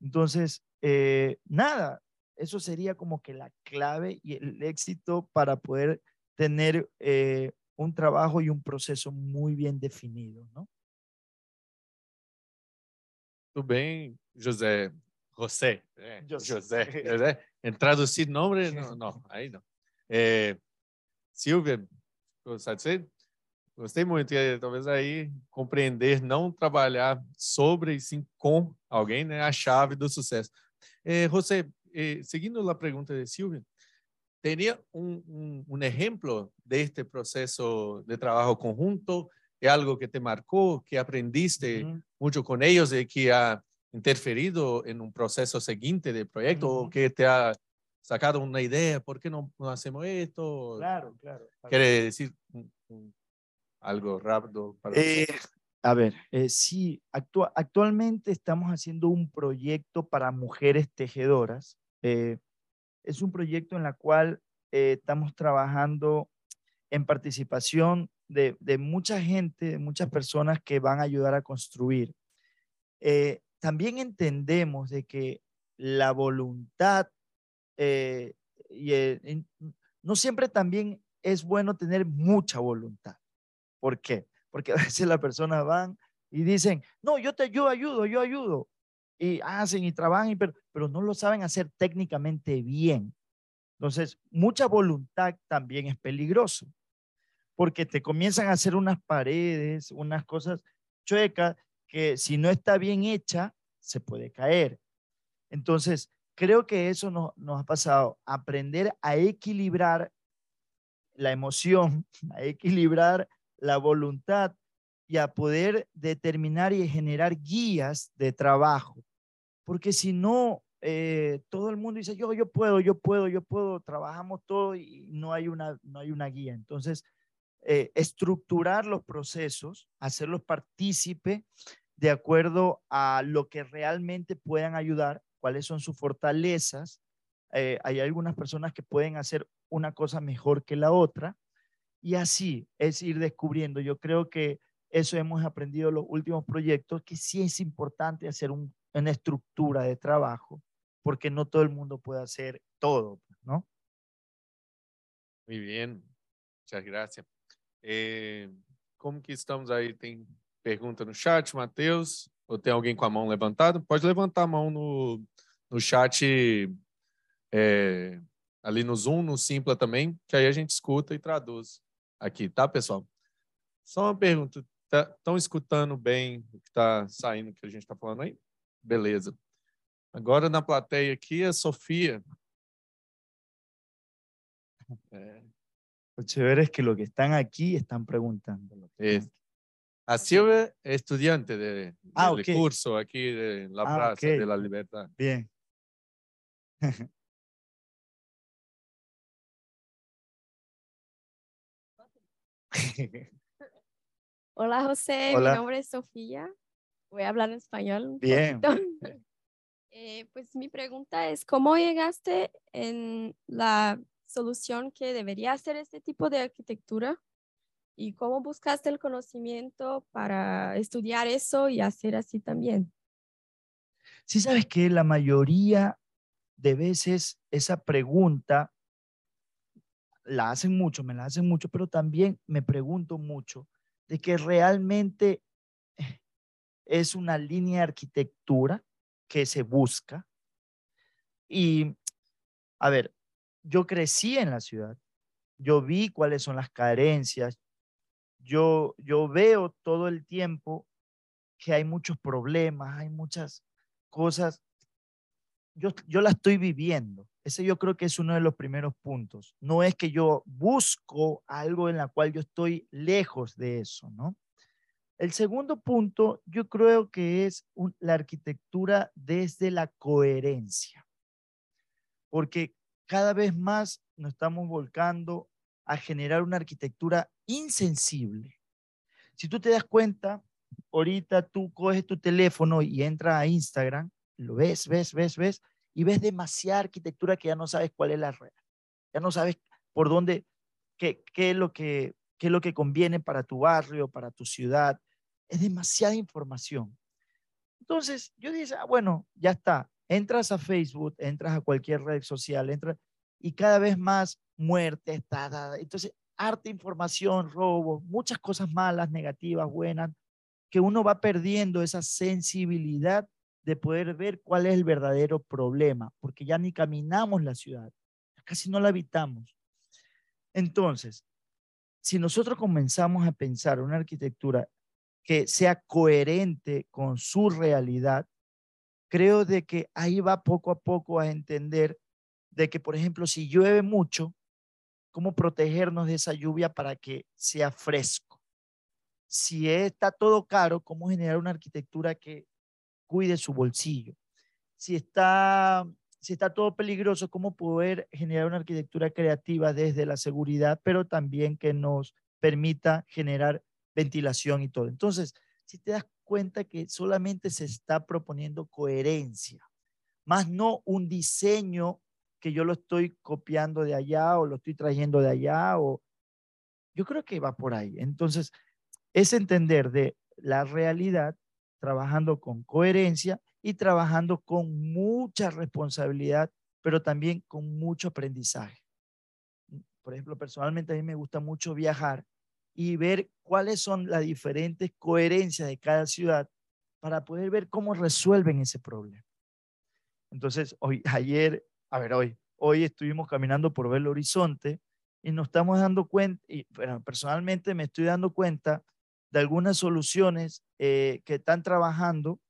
Entonces, eh, nada, eso sería como que la clave y el éxito para poder tener eh, un trabajo y un proceso muy bien definido, ¿no? Tudo bem, José. José. É, José. [laughs] José. Em traduzir nome, não, não, aí não. Silvia? Gostei muito. Talvez aí compreender, não trabalhar sobre e sim com alguém, né? A chave do sucesso. Eh, José, eh, seguindo a pergunta de Silvia, teria um, um, um exemplo deste processo de trabalho conjunto é algo que te marcou, que aprendiste uhum. muito com eles e que ha interferido em um processo seguinte de projeto uhum. ou que te ha sacado uma ideia, por que não, não hacemos isto? Claro, claro. Um, um, algo rápido? Para eh, a ver, eh, sí, actu actualmente estamos haciendo un proyecto para mujeres tejedoras. Eh, es un proyecto en el cual eh, estamos trabajando en participación de, mucha gente, de muchas personas que van a ayudar a construir. Eh, también entendemos de que la voluntad eh, y no siempre también es bueno tener mucha voluntad. ¿Por qué? Porque a veces las personas van y dicen, no, yo te yo ayudo, yo ayudo. Y hacen y trabajan, pero, pero no lo saben hacer técnicamente bien. Entonces, mucha voluntad también es peligroso porque te comienzan a hacer unas paredes, unas cosas chuecas que si no está bien hecha, se puede caer. Entonces, creo que eso nos, nos ha pasado, aprender a equilibrar la emoción, [laughs] a equilibrar la voluntad y a poder determinar y generar guías de trabajo. Porque si no, eh, todo el mundo dice, yo, yo puedo, yo puedo, yo puedo, trabajamos todo y no hay una, no hay una guía. Entonces, eh, estructurar los procesos, hacerlos partícipe de acuerdo a lo que realmente puedan ayudar, cuáles son sus fortalezas. Eh, hay algunas personas que pueden hacer una cosa mejor que la otra y así es ir descubriendo. Yo creo que eso hemos aprendido en los últimos proyectos, que sí es importante hacer una estructura de trabajo, porque no todo el mundo puede hacer todo, ¿no? Muy bien, muchas gracias. É, como que estamos aí? Tem pergunta no chat, Matheus? Ou tem alguém com a mão levantada? Pode levantar a mão no, no chat, é, ali no Zoom, no Simpla também, que aí a gente escuta e traduz aqui, tá, pessoal? Só uma pergunta. Estão tá, escutando bem o que está saindo, que a gente está falando aí? Beleza. Agora na plateia aqui a Sofia. É, Lo chévere es que lo que están aquí están preguntando. Es, así es estudiante de, ah, del curso aquí de la ah, Plaza de la Libertad. Bien. [laughs] Hola José, mi nombre es Sofía. Voy a hablar en español. Bien. [laughs] Eh, pues mi pregunta es, ¿cómo llegaste en la solución que debería ser este tipo de arquitectura? ¿Y cómo buscaste el conocimiento para estudiar eso y hacer así también? Sí, sabes que la mayoría de veces esa pregunta la hacen mucho, me la hacen mucho, pero también me pregunto mucho de que realmente eh, es una línea de arquitectura que se busca. Y, a ver, yo crecí en la ciudad, yo vi cuáles son las carencias, yo, yo veo todo el tiempo que hay muchos problemas, hay muchas cosas. Yo, yo la estoy viviendo. Ese yo creo que es uno de los primeros puntos. No es que yo busco algo en la cual yo estoy lejos de eso, ¿no? El segundo punto yo creo que es la arquitectura desde la coherencia, porque cada vez más nos estamos volcando a generar una arquitectura insensible. Si tú te das cuenta, ahorita tú coges tu teléfono y entras a Instagram, lo ves, ves, ves, ves, y ves demasiada arquitectura que ya no sabes cuál es la real. Ya no sabes por dónde, qué, qué, es lo que, qué es lo que conviene para tu barrio, para tu ciudad. Es demasiada información. Entonces, yo dije, ah, bueno, ya está. Entras a Facebook, entras a cualquier red social, entras y cada vez más muerte, está, entonces, harta información, robo, muchas cosas malas, negativas, buenas, que uno va perdiendo esa sensibilidad de poder ver cuál es el verdadero problema, porque ya ni caminamos la ciudad, casi no la habitamos. Entonces, si nosotros comenzamos a pensar una arquitectura que sea coherente con su realidad, creo de que ahí va poco a poco a entender de que, por ejemplo, si llueve mucho, cómo protegernos de esa lluvia para que sea fresco. Si está todo caro, cómo generar una arquitectura que cuide su bolsillo. Si está, si está todo peligroso, cómo poder generar una arquitectura creativa desde la seguridad, pero también que nos permita generar ventilación y todo. Entonces, si te das cuenta que solamente se está proponiendo coherencia, más no un diseño que yo lo estoy copiando de allá o lo estoy trayendo de allá o yo creo que va por ahí. Entonces, es entender de la realidad trabajando con coherencia y trabajando con mucha responsabilidad, pero también con mucho aprendizaje. Por ejemplo, personalmente a mí me gusta mucho viajar y ver cuáles son las diferentes coherencias de cada ciudad para poder ver cómo resuelven ese problema. Entonces, hoy, [laughs] ayer, a ver, hoy, hoy estuvimos caminando por Belo Horizonte y nos estamos dando cuenta, y personalmente me estoy dando cuenta de algunas soluciones eh, que están trabajando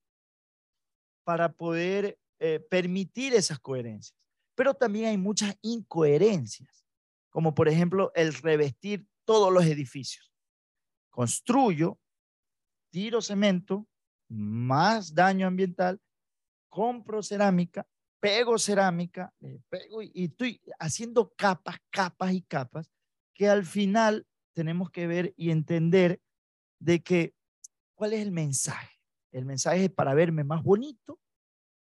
para poder eh, permitir esas coherencias. Pero también hay muchas incoherencias, como por ejemplo el revestir todos los edificios. Construyo, tiro cemento, más daño ambiental, compro cerámica, pego cerámica, pego y, estoy haciendo capas, capas y capas, que al final tenemos que ver y entender de que, ¿cuál es el mensaje? ¿El mensaje es para verme más bonito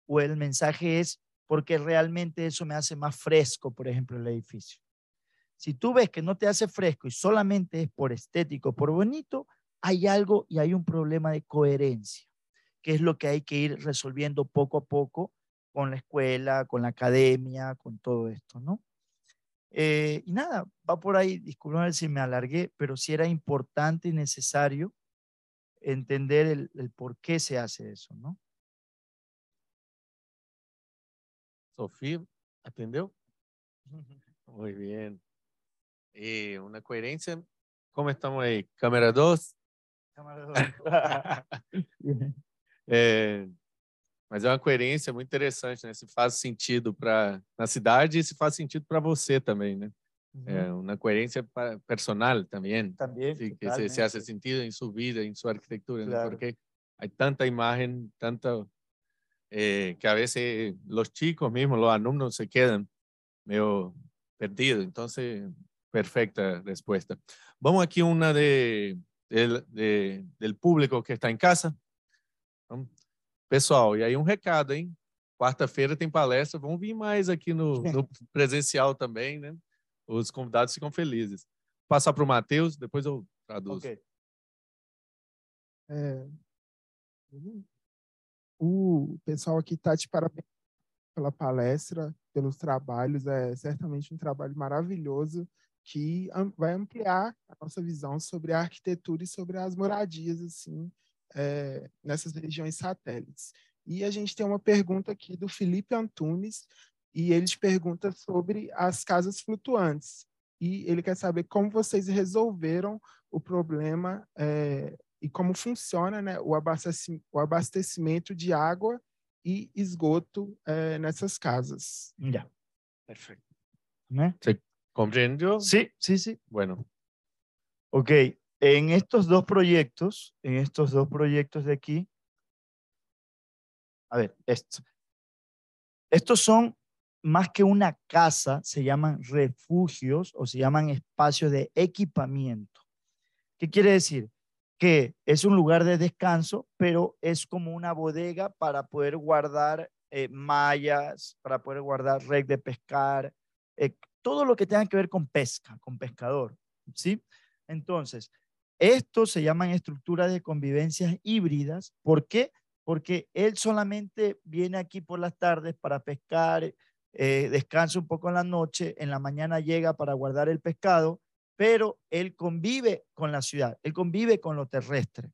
o el mensaje es porque realmente eso me hace más fresco, por ejemplo, el edificio? Si tú ves que no te hace fresco y solamente es por estético, por bonito, hay algo y hay un problema de coherencia, que es lo que hay que ir resolviendo poco a poco con la escuela, con la academia, con todo esto, ¿no? Eh, y nada, va por ahí, disculpen si me alargué, pero sí era importante y necesario entender el, el por qué se hace eso, ¿no? Sofía, ¿atendió? Muy bien. Eh, una coherencia. ¿Cómo estamos ahí? Cámara 2. Cámara 2. [laughs] [laughs] eh, Mas é uma coerência muito interessante, né? Se faz sentido para na cidade e se faz sentido para você também, né? Uhum. É uma coerência personal também. Também. Sí, que se, se, hace sentido em sua vida, em sua arquitetura, claro. ¿no? porque há tanta imagem, tanta eh, que a vezes os chicos mesmo, os alunos se quedam meio perdidos. Então, perfeita resposta. Vamos aqui uma de, de, de, del público que está em casa. Pessoal, e aí um recado, hein? Quarta-feira tem palestra, vão vir mais aqui no, [laughs] no presencial também, né? Os convidados ficam felizes. Vou passar para o Matheus, depois eu traduzo. Ok. É, o pessoal aqui está te parabéns pela palestra, pelos trabalhos. É certamente um trabalho maravilhoso que vai ampliar a nossa visão sobre a arquitetura e sobre as moradias assim é, nessas regiões satélites. E a gente tem uma pergunta aqui do Felipe Antunes e ele te pergunta sobre as casas flutuantes. E ele quer saber como vocês resolveram o problema é, e como funciona né, o, abasteci- o abastecimento de água e esgoto eh, nessas casas. Ya. Perfecto. ¿Me? ¿Comprendió? Sí, sí, sí. Bueno, Ok, en estos dos proyectos, en estos dos proyectos de aquí, a ver, esto. Estos son más que una casa, se llaman refugios o se llaman espacios de equipamiento. ¿Qué quiere decir? Que es un lugar de descanso, pero es como una bodega para poder guardar eh, mallas, para poder guardar red de pescar, eh, todo lo que tenga que ver con pesca, con pescador, ¿sí? Entonces, estos se llaman estructuras de convivencias híbridas. ¿Por qué? Porque él solamente viene aquí por las tardes para pescar, eh, descansa un poco en la noche, en la mañana llega para guardar el pescado, pero él convive con la ciudad, él convive con lo terrestre.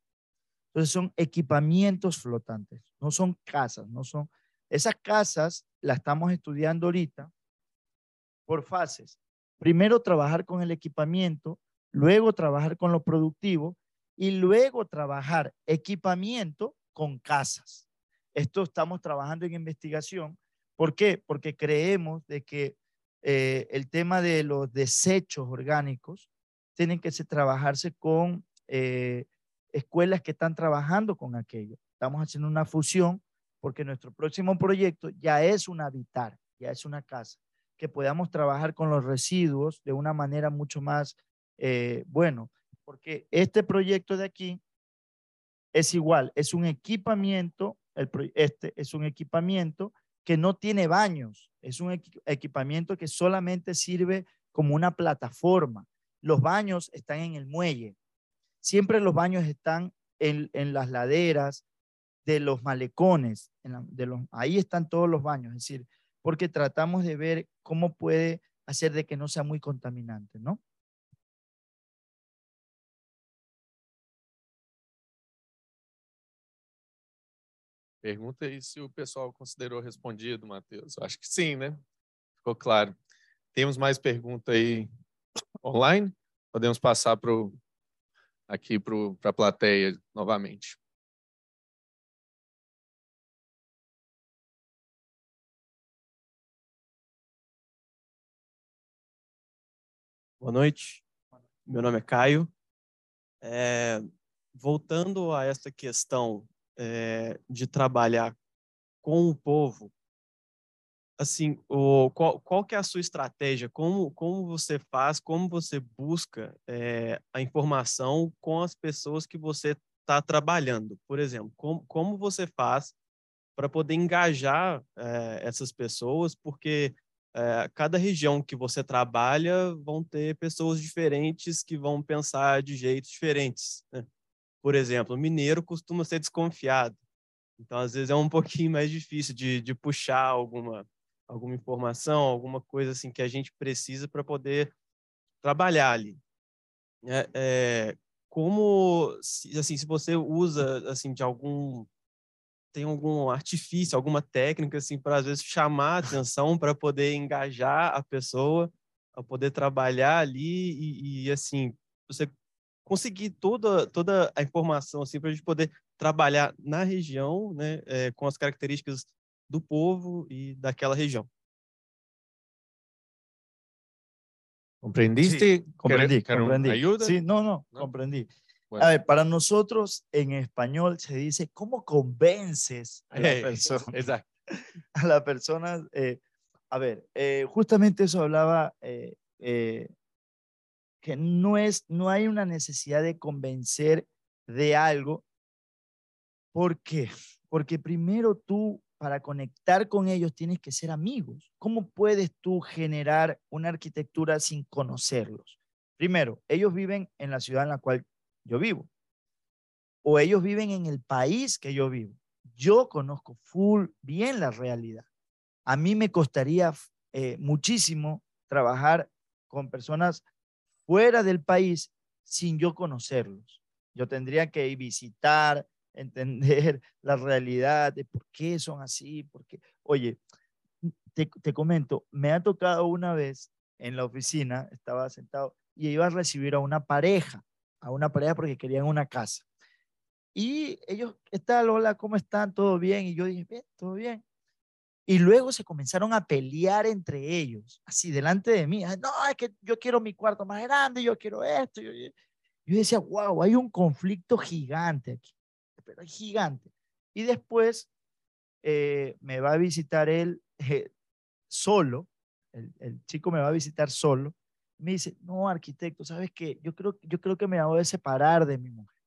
Entonces son equipamientos flotantes, no son casas, no son... Esas casas las estamos estudiando ahorita por fases. Primero trabajar con el equipamiento, luego trabajar con lo productivo y luego trabajar equipamiento con casas. Esto estamos trabajando en investigación. ¿Por qué? Porque creemos de que eh, el tema de los desechos orgánicos tienen que se, trabajarse con eh, escuelas que están trabajando con aquello. Estamos haciendo una fusión porque nuestro próximo proyecto ya es un habitar, ya es una casa, que podamos trabajar con los residuos de una manera mucho más eh, bueno, porque este proyecto de aquí es igual, es un equipamiento, este es un equipamiento que no tiene baños, es un equi equipamiento que solamente sirve como una plataforma. Los baños están en el muelle, siempre los baños están en, en las laderas de los malecones, ahí están todos los baños, es decir, porque tratamos de ver cómo puede hacer de que no sea muy contaminante, ¿no? Pergunta aí se o pessoal considerou respondido, Matheus. Acho que sim, né? Ficou claro. Temos mais pergunta aí online? Podemos passar pro, aqui para a plateia novamente. Boa noite. Meu nome é Caio. É, voltando a essa questão é, de trabalhar com o povo, assim, o, qual, qual que é a sua estratégia? Como, como você faz, como você busca é, a informação com as pessoas que você está trabalhando? Por exemplo, como, como você faz para poder engajar é, essas pessoas? Porque é, cada região que você trabalha vão ter pessoas diferentes que vão pensar de jeitos diferentes. Né? Por exemplo, mineiro costuma ser desconfiado. Então, às vezes, é um [laughs] pouquinho mais difícil de, de puxar alguma, alguma informação, alguma coisa assim que a gente precisa para poder trabalhar ali. É, é, como, assim, se você usa, assim, de algum tem algum artifício, alguma técnica assim para às vezes chamar a atenção para poder engajar a pessoa a poder trabalhar ali e, e assim você conseguir toda toda a informação assim para a gente poder trabalhar na região, né, é, com as características do povo e daquela região. ¿Comprendiste? Sí, comprendí, comprendí. ¿Ayuda? Sí, no, no, ¿No? comprendí. Bueno. A ver, para nosotros en español se dice, ¿cómo convences a la persona? [laughs] Exacto. [laughs] a la persona. eh, a ver, eh, justamente eso hablaba, eh, eh, que no, es, no hay una necesidad de convencer de algo. ¿Por qué? Porque primero tú para conectar con ellos tienes que ser amigos. ¿Cómo puedes tú generar una arquitectura sin conocerlos? Primero, ellos viven en la ciudad en la cual yo vivo o ellos viven en el país que yo vivo. Yo conozco full bien la realidad. A mí me costaría eh, muchísimo trabajar con personas fuera del país sin yo conocerlos. Yo tendría que visitar, [laughs] entender la realidad de por qué son así, porque, oye, te, te comento, me ha tocado una vez en la oficina, estaba sentado y iba a recibir a una pareja, a una pareja porque querían una casa. Y ellos, ¿qué tal? Hola, ¿cómo están? ¿Todo bien? Y yo dije, bien, todo bien. Y luego se comenzaron a pelear entre ellos, así delante de mí. No, es que yo quiero mi cuarto más grande, yo quiero esto. Yo, yo decía, wow, hay un conflicto gigante aquí, pero gigante. Y después eh, me va a visitar él eh, solo, el, el, chico me va a visitar solo. Me dice, no, arquitecto, ¿sabes qué? Yo creo, yo creo que me voy a separar de mi mujer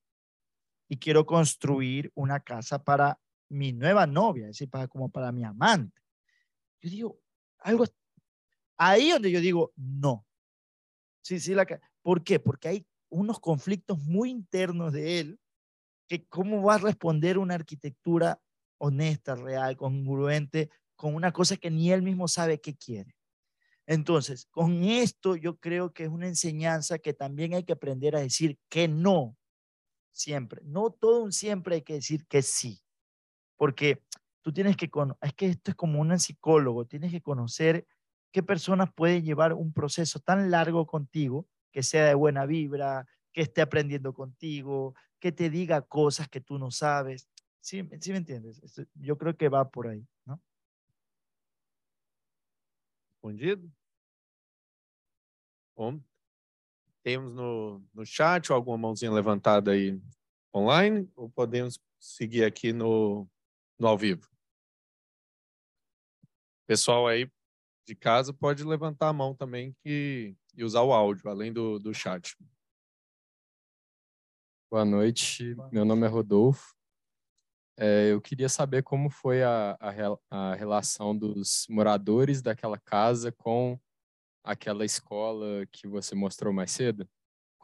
y quiero construir una casa para mi nueva novia, es decir, para, como para mi amante. Yo digo, algo, ahí donde yo digo, no. Sí, sí, la, ¿por qué? Porque hay unos conflictos muy internos de él, que cómo va a responder una arquitectura honesta, real, congruente, con una cosa que ni él mismo sabe qué quiere. Entonces, con esto yo creo que es una enseñanza que también hay que aprender a decir que no siempre. No todo un siempre hay que decir que sí, porque tú tienes que, es que esto es como un psicólogo, tienes que conocer qué personas pueden llevar un proceso tan largo contigo, que sea de buena vibra, que esté aprendiendo contigo, que te diga cosas que tú no sabes. ¿Sí, ¿sí me entiendes? Yo creo que va por ahí, ¿no? Respondido? Bom, Temos no, no chat alguma mãozinha levantada aí online ou podemos seguir aqui no, no ao vivo? Pessoal aí de casa pode levantar a mão também que, e usar o áudio, além do, do chat. Boa noite, meu nome é Rodolfo. É, eu queria saber como foi a, a, a relação dos moradores daquela casa com aquela escola que você mostrou mais cedo?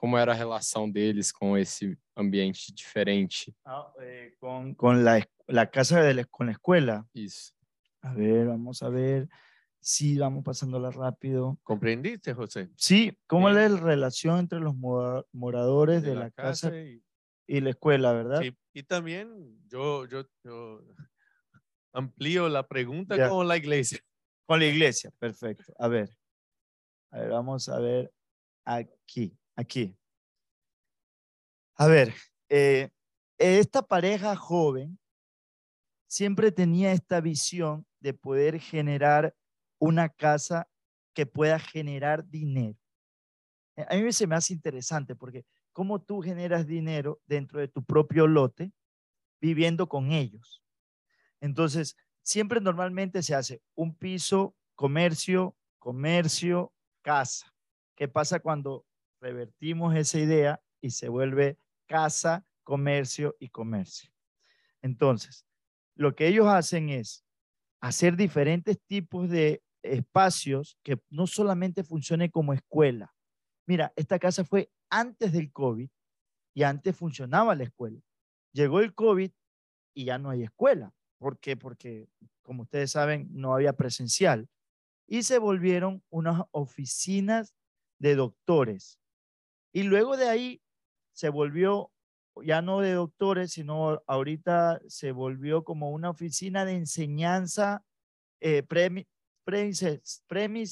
Como era a relação deles com esse ambiente diferente? Ah, eh, con, con la, la casa de la, con la escuela. Isso. A ver, vamos a ver. Sí, vamos pasándola rápido. ¿Comprendiste, José? Sí, ¿cómo sí. es la relación entre los moradores de, de la, la, casa, casa y, y, la escuela, verdad? Sí, y también yo, yo, yo amplío la pregunta ya. con la iglesia. Con la iglesia, perfecto. A ver. A ver, vamos a ver aquí, aquí. A ver, eh, esta pareja joven siempre tenía esta visión de poder generar una casa que pueda generar dinero. Eh, a mí se me hace interesante porque cómo tú generas dinero dentro de tu propio lote viviendo con ellos. Entonces, siempre normalmente se hace un piso, comercio, comercio, casa. ¿Qué pasa cuando revertimos esa idea y se vuelve casa, comercio y comercio? Entonces, lo que ellos hacen es hacer diferentes tipos de espacios que no solamente funcione como escuela. Mira, esta casa fue antes del COVID y antes funcionaba la escuela. Llegó el COVID y ya no hay escuela. ¿Por qué? Porque, como ustedes saben, no había presencial y se volvieron unas oficinas de doctores. Y luego de ahí se volvió ya no de doctores, sino ahorita se volvió como una oficina de enseñanza eh, premis,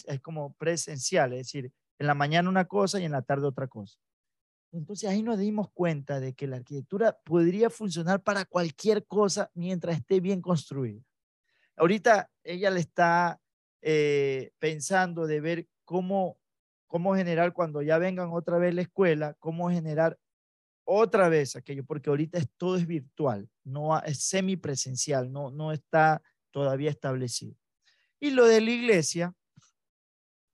es como presencial, es decir, en la mañana una cosa y en la tarde otra cosa. Entonces ahí nos dimos cuenta de que la arquitectura podría funcionar para cualquier cosa mientras esté bien construida. Ahorita ella le está eh, pensando de ver cómo, cómo generar cuando ya vengan otra vez la escuela, cómo generar otra vez aquello, porque ahorita todo es virtual, no es semipresencial, no, no está todavía establecido. Y lo de la iglesia,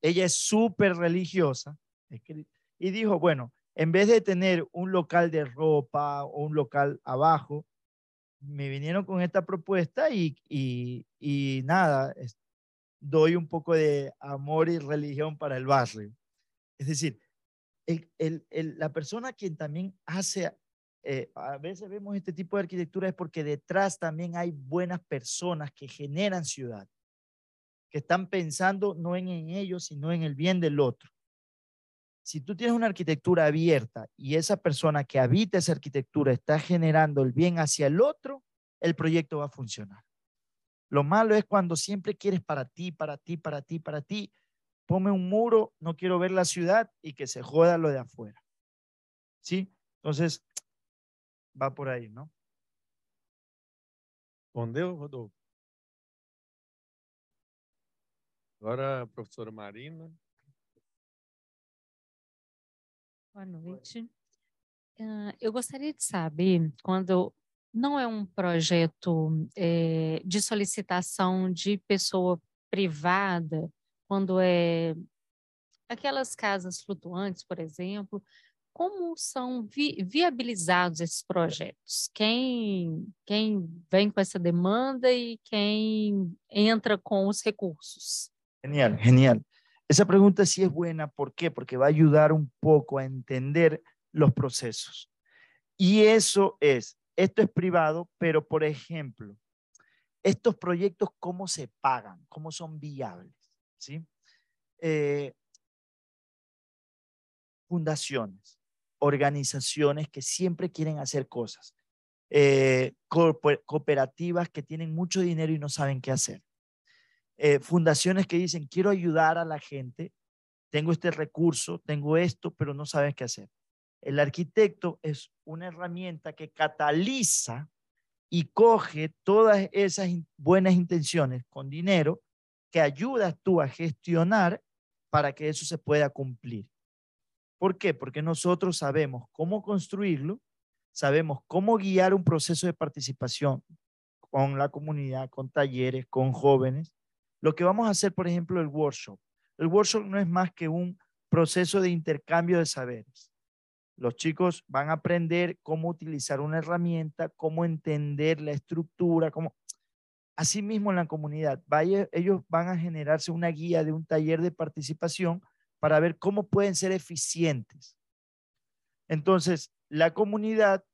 ella es súper religiosa y dijo, bueno, en vez de tener un local de ropa o un local abajo, me vinieron con esta propuesta y, y, nada, doy un poco de amor y religión para el barrio. Es decir, la persona quien también hace, eh, a veces vemos este tipo de arquitectura es porque detrás también hay buenas personas que generan ciudad, que están pensando no en ellos, sino en el bien del otro. Si tú tienes una arquitectura abierta y esa persona que habita esa arquitectura está generando el bien hacia el otro, el proyecto va a funcionar. Lo malo es cuando siempre quieres para ti, para ti, para ti, para ti. Ponme un muro, no quiero ver la ciudad y que se joda lo de afuera. ¿Sí? Entonces, va por ahí, ¿no? Respondeu, Rodolfo? Agora, a professora Marina. Boa noite. Ah, eu gostaria de saber, quando não é um projeto eh, de solicitação de pessoa privada, quando é aquelas casas flutuantes, por exemplo, como são vi- viabilizados esses projetos? Quem, quem vem com essa demanda e quem entra com os recursos? Genial, genial. Esa pregunta sí es buena. ¿Por qué? Porque va a ayudar un poco a entender los procesos. Y eso es, esto es privado, pero por ejemplo, estos proyectos, ¿cómo se pagan? ¿Cómo son viables? Eh, fundaciones, organizaciones que siempre quieren hacer cosas, eh, cooperativas que tienen mucho dinero y no saben qué hacer eh, fundaciones que dicen, quiero ayudar a la gente, tengo este recurso, tengo esto, pero no sabes qué hacer. El arquitecto es una herramienta que cataliza y coge todas esas buenas intenciones con dinero que ayudas tú a gestionar para que eso se pueda cumplir. ¿Por qué? Porque nosotros sabemos cómo construirlo, sabemos cómo guiar un proceso de participación con la comunidad, con talleres, con jóvenes, lo que vamos a hacer, por ejemplo, el workshop. El workshop no es más que un proceso de intercambio de saberes. Los chicos van a aprender cómo utilizar una herramienta, cómo entender la estructura, cómo... Asimismo, en la comunidad, vaya- ellos van a generarse una guía de un taller de participación para ver cómo pueden ser eficientes. Entonces, la comunidad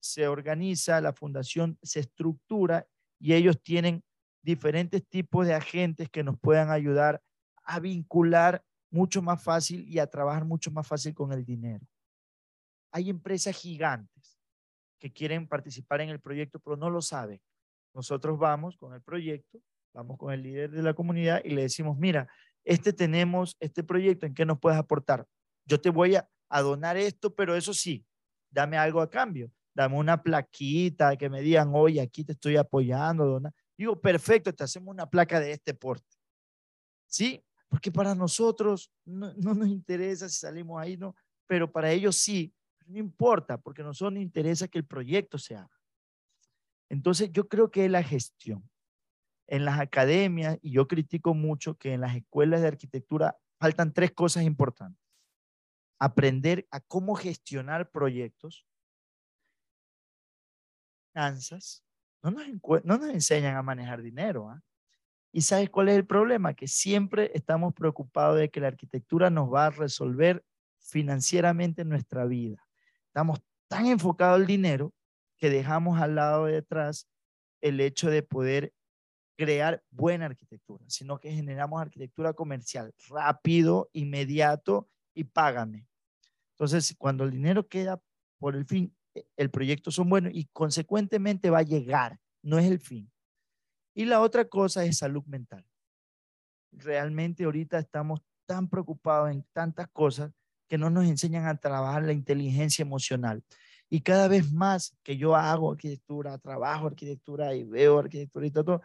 se organiza, la fundación se estructura y ellos tienen diferentes tipos de agentes que nos puedan ayudar a vincular mucho más fácil y a trabajar mucho más fácil con el dinero. Hay empresas gigantes que quieren participar en el proyecto, pero no lo saben. Nosotros vamos con el proyecto, vamos con el líder de la comunidad y le decimos, mira, este tenemos este proyecto, ¿en qué nos puedes aportar? Yo te voy a, a donar esto, pero eso sí, dame algo a cambio. Dame una plaquita que me digan, oye, aquí te estoy apoyando, dona. Digo, perfecto, te hacemos una placa de este porte. ¿Sí? Porque para nosotros no, no nos interesa si salimos ahí, no, pero para ellos sí. No importa, porque a nosotros nos interesa que el proyecto se haga. Entonces, yo creo que es la gestión. En las academias, y yo critico mucho que en las escuelas de arquitectura faltan tres cosas importantes. Aprender a cómo gestionar proyectos, finanzas, no nos, enseñan a manejar dinero. ¿ah? ¿Y sabes cuál es el problema? Que siempre estamos preocupados de que la arquitectura nos va a resolver financieramente nuestra vida. Estamos tan enfocados al dinero que dejamos al lado de atrás el hecho de poder crear buena arquitectura, sino que generamos arquitectura comercial rápido, inmediato y págame. Entonces, cuando el dinero queda por el fin, eh, el proyecto son buenos y consecuentemente va a llegar, no es el fin. Y la otra cosa es salud mental. Realmente ahorita estamos tan preocupados en tantas cosas que no nos enseñan a trabajar la inteligencia emocional. Y cada vez más que yo hago arquitectura, trabajo arquitectura y veo arquitectura y todo,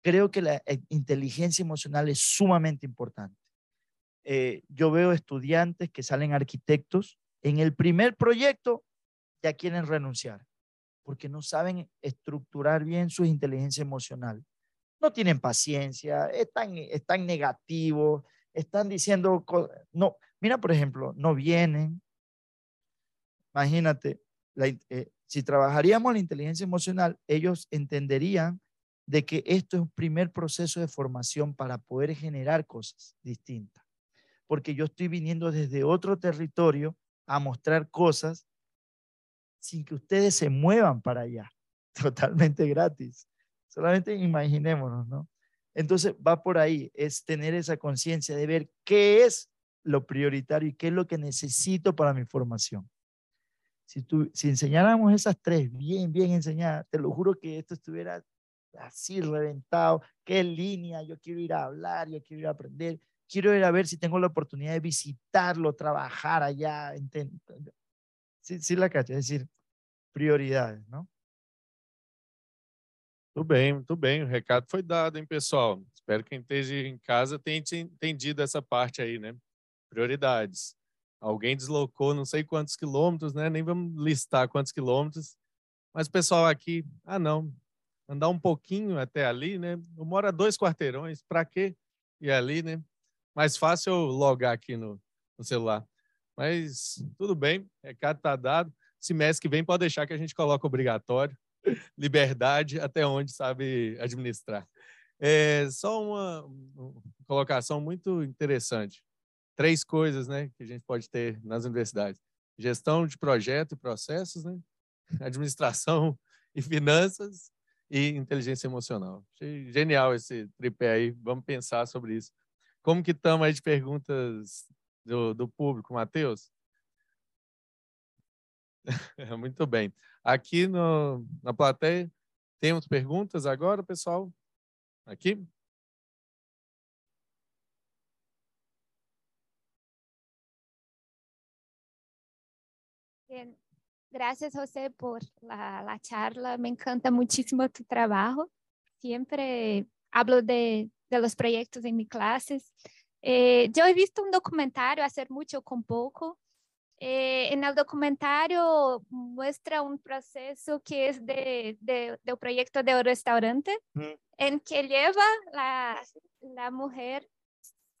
creo que la eh, inteligencia emocional es sumamente importante. Eh, yo veo estudiantes que salen arquitectos, en el primer proyecto ya quieren renunciar, porque no saben estructurar bien su inteligencia emocional. No tienen paciencia, están, están negativos, están diciendo, no, mira, por ejemplo, no vienen. Imagínate, eh, Si trabajaríamos la inteligencia emocional, ellos entenderían de que esto es un primer proceso de formación para poder generar cosas distintas. Porque yo estoy viniendo desde otro territorio a mostrar cosas sin que ustedes se muevan para allá, [laughs] totalmente gratis. Solamente imaginémonos, ¿no? Entonces va por ahí, es tener esa conciencia de ver qué es lo prioritario y qué es lo que necesito para mi formación. Si, tú, si enseñáramos esas tres bien, bien enseñadas, te lo juro que esto estuviera así reventado, qué línea, yo quiero ir a hablar, yo quiero ir a aprender, quiero ir a ver si tengo la oportunidad de visitarlo, trabajar allá. Sí, sí la cacho, es decir, prioridades, ¿no? Tudo bem, muito bem. O recado foi dado, hein, pessoal? Espero que quem esteja em casa tenha entendido essa parte aí, né? Prioridades. Alguém deslocou não sei quantos quilômetros, né? Nem vamos listar quantos quilômetros. Mas o pessoal aqui, ah, não, andar um pouquinho até ali, né? Eu moro a dois quarteirões, para quê ir ali, né? Mais fácil eu logar aqui no, no celular. Mas tudo bem, recado está dado. Semestre que vem pode deixar que a gente coloca obrigatório. [laughs] Liberdade até onde sabe administrar. É só uma, uma colocação muito interessante. Três coisas né, que a gente pode ter nas universidades: gestão de projeto e processos, né? [laughs] administração e finanças e inteligência emocional. Achei genial esse tripé aí. Vamos pensar sobre isso. Como que estamos aí de perguntas do, do público, Matheus? [laughs] Muito bem. Aqui no, na plateia, temos perguntas agora, pessoal? Aqui? Bien. Gracias, José, por la, la, charla. Me encanta muchísimo tu trabajo. Siempre hablo de, de los proyectos en mis clases. Eh, yo he visto un documentario, Hacer mucho con poco. Eh, en el documentario muestra un proceso que es de, de, de un proyecto de un restaurante mm. en que lleva la, la mujer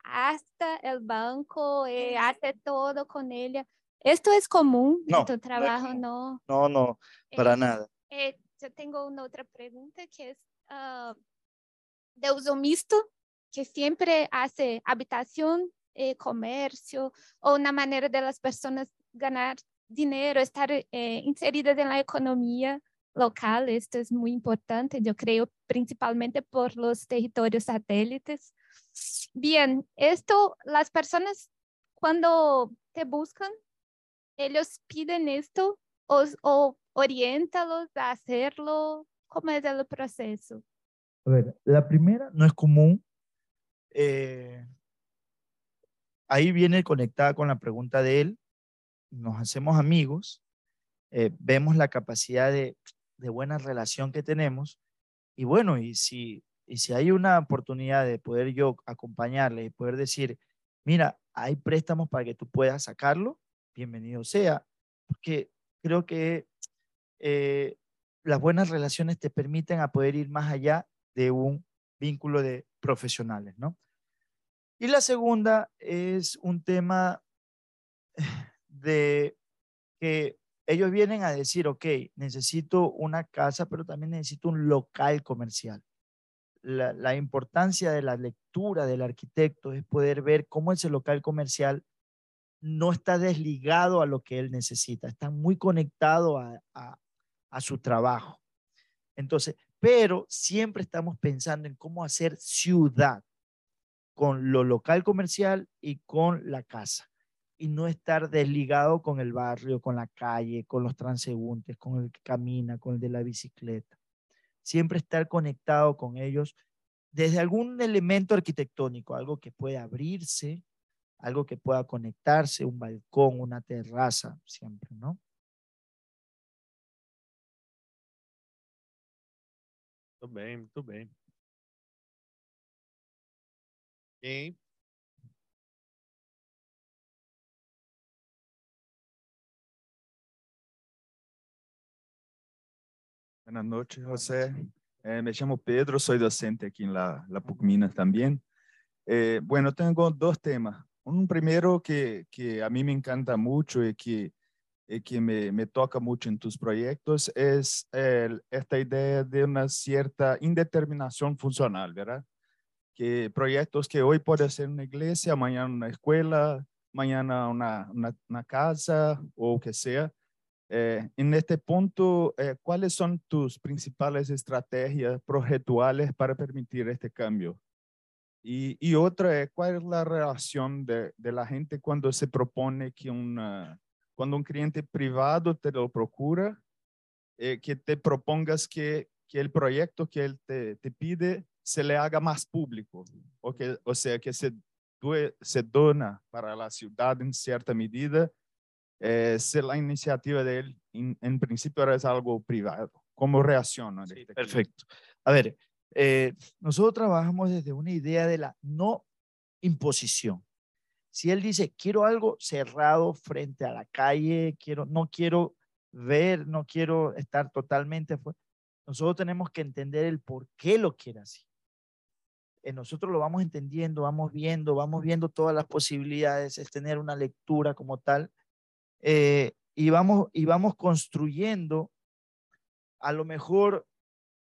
hasta el banco, eh, hace todo con ella ¿Esto es común no, en tu trabajo? No, no, no, para eh, nada. Eh, yo tengo una otra pregunta que es uh, de uso mixto, que siempre hace habitación, eh, comercio o una manera de las personas ganar dinero, estar eh, inseridas en la economía local. Esto es muy importante, yo creo, principalmente por los territorios satélites. Bien, esto, las personas cuando te buscan ellos piden esto o, o oriéntalos a hacerlo? ¿Cómo es el proceso? A ver, la primera no es común. Eh, ahí viene conectada con la pregunta de él. Nos hacemos amigos, eh, vemos la capacidad de, de, buena relación que tenemos y bueno, y si, y si hay una oportunidad de poder yo acompañarle y poder decir, mira, hay préstamos para que tú puedas sacarlo, bienvenido sea, porque creo que eh, las buenas relaciones te permiten a poder ir más allá de un vínculo de profesionales, ¿no? Y la segunda es un tema de que ellos vienen a decir, ok, necesito una casa, pero también necesito un local comercial. La, la, importancia de la lectura del arquitecto es poder ver cómo ese local comercial no está desligado a lo que él necesita, está muy conectado a, su trabajo. Entonces, pero siempre estamos pensando en cómo hacer ciudad con lo local comercial y con la casa y no estar desligado con el barrio, con la calle, con los transeúntes, con el que camina, con el de la bicicleta. Siempre estar conectado con ellos desde algún elemento arquitectónico, algo que pueda abrirse, algo que pueda conectarse, un balcón, una terraza, siempre, ¿no? Muito bem, muito bem. Quem? Buenas noches, José. Eh, me llamo Pedro, soy docente aquí en la, la PUC Minas también. Eh, bueno, tengo dos temas. Un primero que, a mí me encanta mucho y que me, toca mucho en tus proyectos es esta idea de una cierta indeterminación funcional, ¿verdad? Que proyectos que hoy puede ser una iglesia, mañana una escuela, mañana una casa o que sea. Eh, en este punto, eh, ¿cuáles son tus principales estrategias proyectuales para permitir este cambio? Y, y otra es, ¿cuál es la relación de, de la gente cuando se propone que una, cuando un cliente privado te lo procura, eh, que te propongas que, que el proyecto que él te, te pide se le haga más público, o, que, o sea, que se, se dona para la ciudad en cierta medida, eh, si la iniciativa de él en, en principio era algo privado. ¿Cómo reacciona? de este? Perfecto. A ver, eh, nosotros trabajamos desde una idea de la no imposición. Si él dice, quiero algo cerrado frente a la calle, quiero, no quiero ver, no quiero estar totalmente fuera, nosotros tenemos que entender el por qué lo quiere así. Eh, nosotros lo vamos entendiendo, vamos viendo, vamos viendo todas las posibilidades, es tener una lectura como tal, eh, y, vamos, y vamos construyendo a lo mejor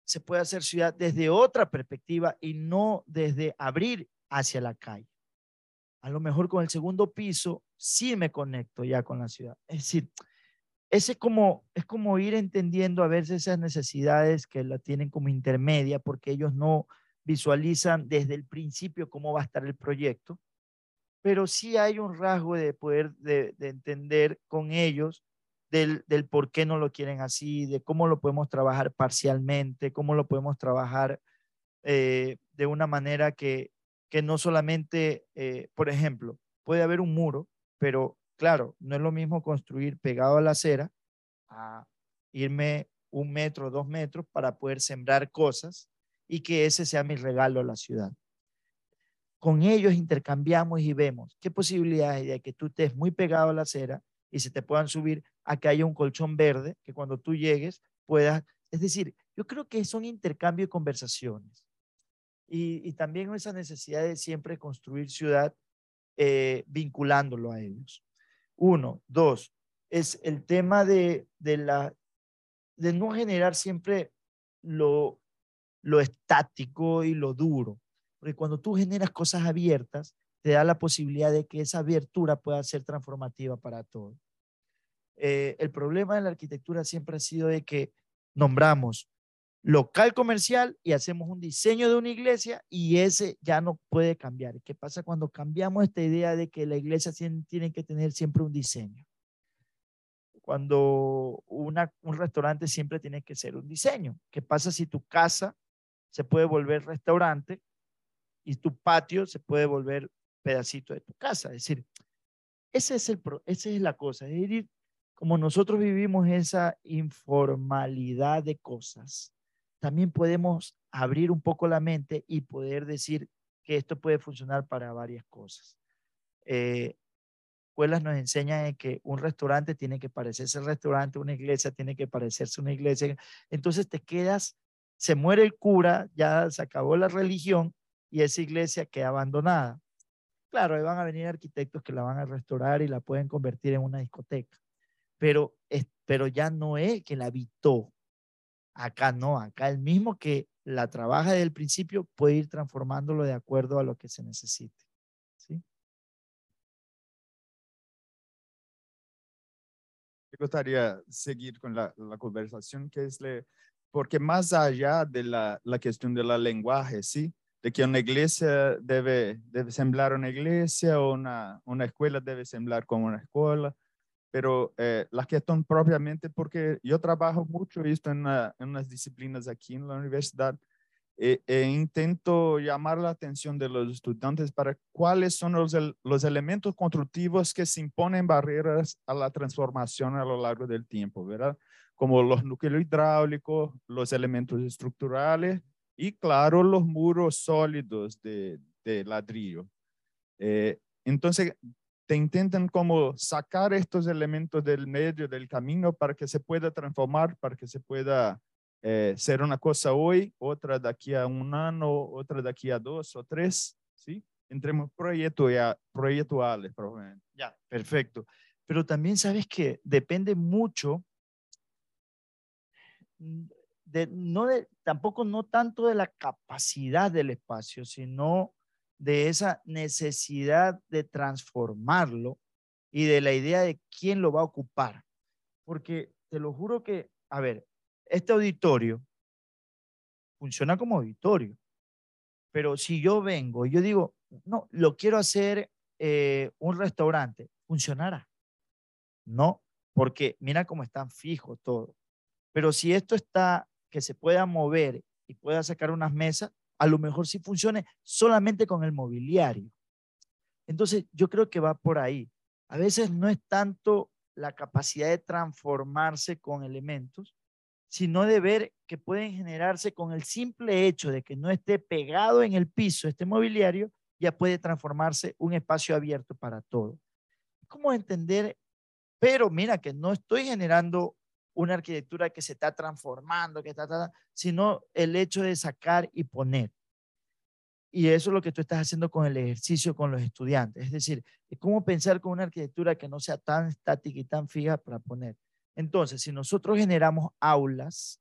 se puede hacer ciudad desde otra perspectiva y no desde abrir hacia la calle. A lo mejor con el segundo piso sí me conecto ya con la ciudad. Es decir, ese es como, es como ir entendiendo a veces esas necesidades que la tienen como intermedia porque ellos no visualizan desde el principio cómo va a estar el proyecto, pero sí hay un rasgo de poder de, de entender con ellos del, del por qué no lo quieren así, de cómo lo podemos trabajar parcialmente, cómo lo podemos trabajar eh, de una manera que, que no solamente, eh, por ejemplo, puede haber un muro, pero claro, no es lo mismo construir pegado a la acera a irme un metro, dos metros para poder sembrar cosas y que ese sea mi regalo a la ciudad. Con ellos intercambiamos y vemos qué posibilidades hay de que tú estés muy pegado a la acera y se te puedan subir a que haya un colchón verde que cuando tú llegues puedas, es decir, yo creo que son intercambio y conversaciones. Y, y también esa necesidad de siempre construir ciudad eh, vinculándolo a ellos. Uno, dos, es el tema de, de, la, de no generar siempre lo, lo estático y lo duro. Porque cuando tú generas cosas abiertas, te da la posibilidad de que esa abertura pueda ser transformativa para todos. Eh, el problema de la arquitectura siempre ha sido de que nombramos local comercial y hacemos un diseño de una iglesia y ese ya no puede cambiar. ¿Qué pasa cuando cambiamos esta idea de que la iglesia tiene que tener siempre un diseño? Cuando una, un restaurante siempre tiene que ser un diseño. ¿Qué pasa si tu casa se puede volver restaurante y tu patio se puede volver pedacito de tu casa? Es decir, ese es el, esa es la cosa, es ir como nosotros vivimos esa informalidad de cosas, también podemos abrir un poco la mente y poder decir que esto puede funcionar para varias cosas. Eh, escuelas nos enseñan que un restaurante tiene que parecerse al restaurante, una iglesia tiene que parecerse una iglesia. Entonces te quedas, se muere el cura, ya se acabó la religión y esa iglesia queda abandonada. Claro, ahí van a venir arquitectos que la van a restaurar y la pueden convertir en una discoteca pero, pero ya no es que la habitó. Acá no, acá el mismo que la trabaja desde el principio puede ir transformándolo de acuerdo a lo que se necesite. ¿sí? Me gustaría seguir con la, la conversación, que es le, porque más allá de la, la cuestión del lenguaje, ¿sí? de que una iglesia debe, debe semblar una iglesia o una, una escuela debe semblar como una escuela, pero eh, la cuestión propiamente, porque yo trabajo mucho esto en, una, en unas disciplinas aquí en la universidad, e, e, intento llamar la atención de los estudiantes para cuáles son los, los elementos constructivos que se imponen barreras a la transformación a lo largo del tiempo, ¿verdad? Como los núcleos hidráulicos, los elementos estructurales y, claro, los muros sólidos de, de ladrillo. Eh, entonces, te intentan como sacar estos elementos del medio del camino para que se pueda transformar, para que se pueda eh, ser una cosa hoy, otra de aquí a un año, otra de aquí a dos o tres, ¿sí? Entremos proyectuales, probablemente. Ya, perfecto. pero también sabes que depende mucho de, no de, tampoco no tanto de la capacidad del espacio, sino de esa necesidad de transformarlo y de la idea de quién lo va a ocupar. Porque te lo juro que, a ver, este auditorio funciona como auditorio, pero si yo vengo y yo digo, no, lo quiero hacer eh, un restaurante, funcionará. No, porque mira cómo están fijos todo. Pero si esto está que se pueda mover y pueda sacar unas mesas, a lo mejor sí funcione solamente con el mobiliario. Entonces, yo creo que va por ahí. A veces no es tanto la capacidad de transformarse con elementos, sino de ver que pueden generarse con el simple hecho de que no esté pegado en el piso este mobiliario, ya puede transformarse un espacio abierto para todo. ¿Cómo entender? Pero mira que no estoy generando una arquitectura que se está transformando, que está, sino el hecho de sacar y poner. Y eso es lo que tú estás haciendo con el ejercicio con los estudiantes. Es decir, cómo pensar con una arquitectura que no sea tan estática y tan fija para poner. Entonces, si nosotros generamos aulas,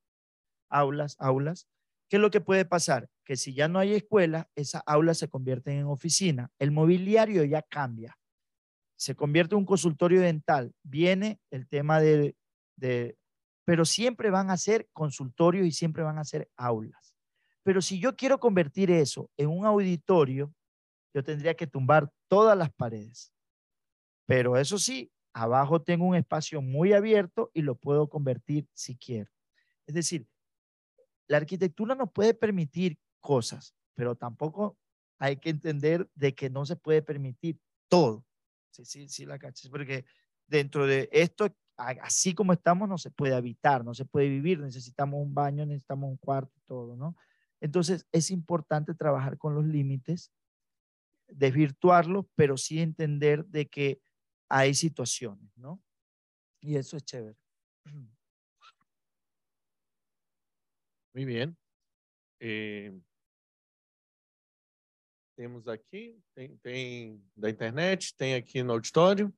aulas, aulas, ¿qué es lo que puede pasar? Que si ya no hay escuela, esas aulas se convierten en oficina. El mobiliario ya cambia. Se convierte en un consultorio dental. Viene el tema de, de pero siempre van a ser consultorios y siempre van a ser aulas. Pero si yo quiero convertir eso en un auditorio, yo tendría que tumbar todas las paredes. Pero eso sí, abajo tengo un espacio muy abierto y lo puedo convertir si quiero. Es decir, la arquitectura nos puede permitir cosas, pero tampoco hay que entender de que no se puede permitir todo. Sí, sí, sí, la cachas, porque dentro de esto así como estamos no se puede habitar, no se puede vivir, necesitamos un baño, necesitamos un cuarto, todo, ¿no? Entonces es importante trabajar con los límites, desvirtuarlos, pero sí entender de que hay situaciones, ¿no? Y eso es chévere. Muy bien. Eh, temos aqui, tem, tem da internet, tem aqui no auditório.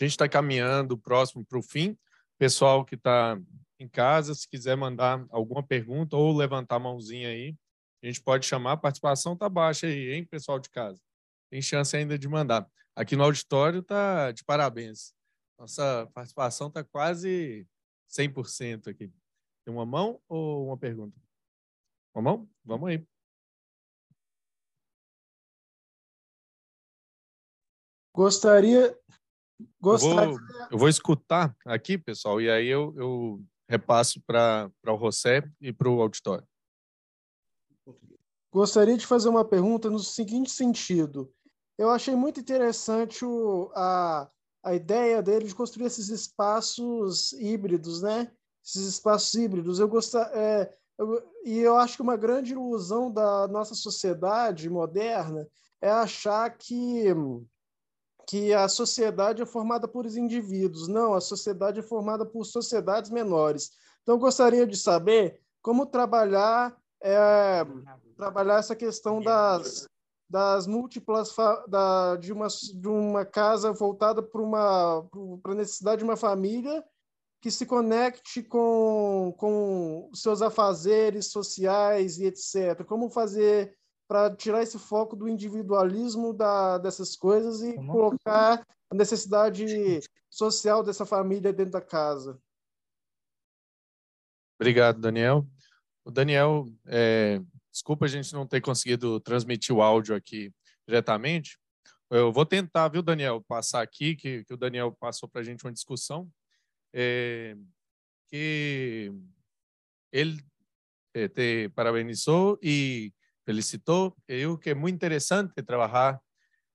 A gente está caminhando próximo para o fim. Pessoal que está em casa, se quiser mandar alguma pergunta ou levantar a mãozinha aí, a gente pode chamar. A participação está baixa aí, hein, pessoal de casa? Tem chance ainda de mandar. Aqui no auditório está de parabéns. Nossa participação está quase 100% aqui. Tem uma mão ou uma pergunta? Uma mão? Vamos aí. Gostaria, eu vou, eu vou escutar aqui, pessoal, e aí eu, eu repasso para o José e para o auditório. Gostaria de fazer uma pergunta no seguinte sentido. Eu achei muito interessante o, a, a ideia dele de construir esses espaços híbridos, né? Esses espaços híbridos. Eu gostar, é, eu, e eu acho que uma grande ilusão da nossa sociedade moderna é achar que que a sociedade é formada por indivíduos. Não, a sociedade é formada por sociedades menores. Então, gostaria de saber como trabalhar é, trabalhar essa questão das, das múltiplas da, de, uma, de uma casa voltada para uma para a necessidade de uma família que se conecte com, com seus afazeres sociais e etc. Como fazer para tirar esse foco do individualismo da, dessas coisas e Como? colocar a necessidade social dessa família dentro da casa. Obrigado, Daniel. O Daniel, é, desculpa a gente não ter conseguido transmitir o áudio aqui diretamente. Eu vou tentar, viu, Daniel, passar aqui, que, que o Daniel passou para a gente uma discussão, é, que ele é, te parabenizou e felicitó, que digo que es muy interesante trabajar,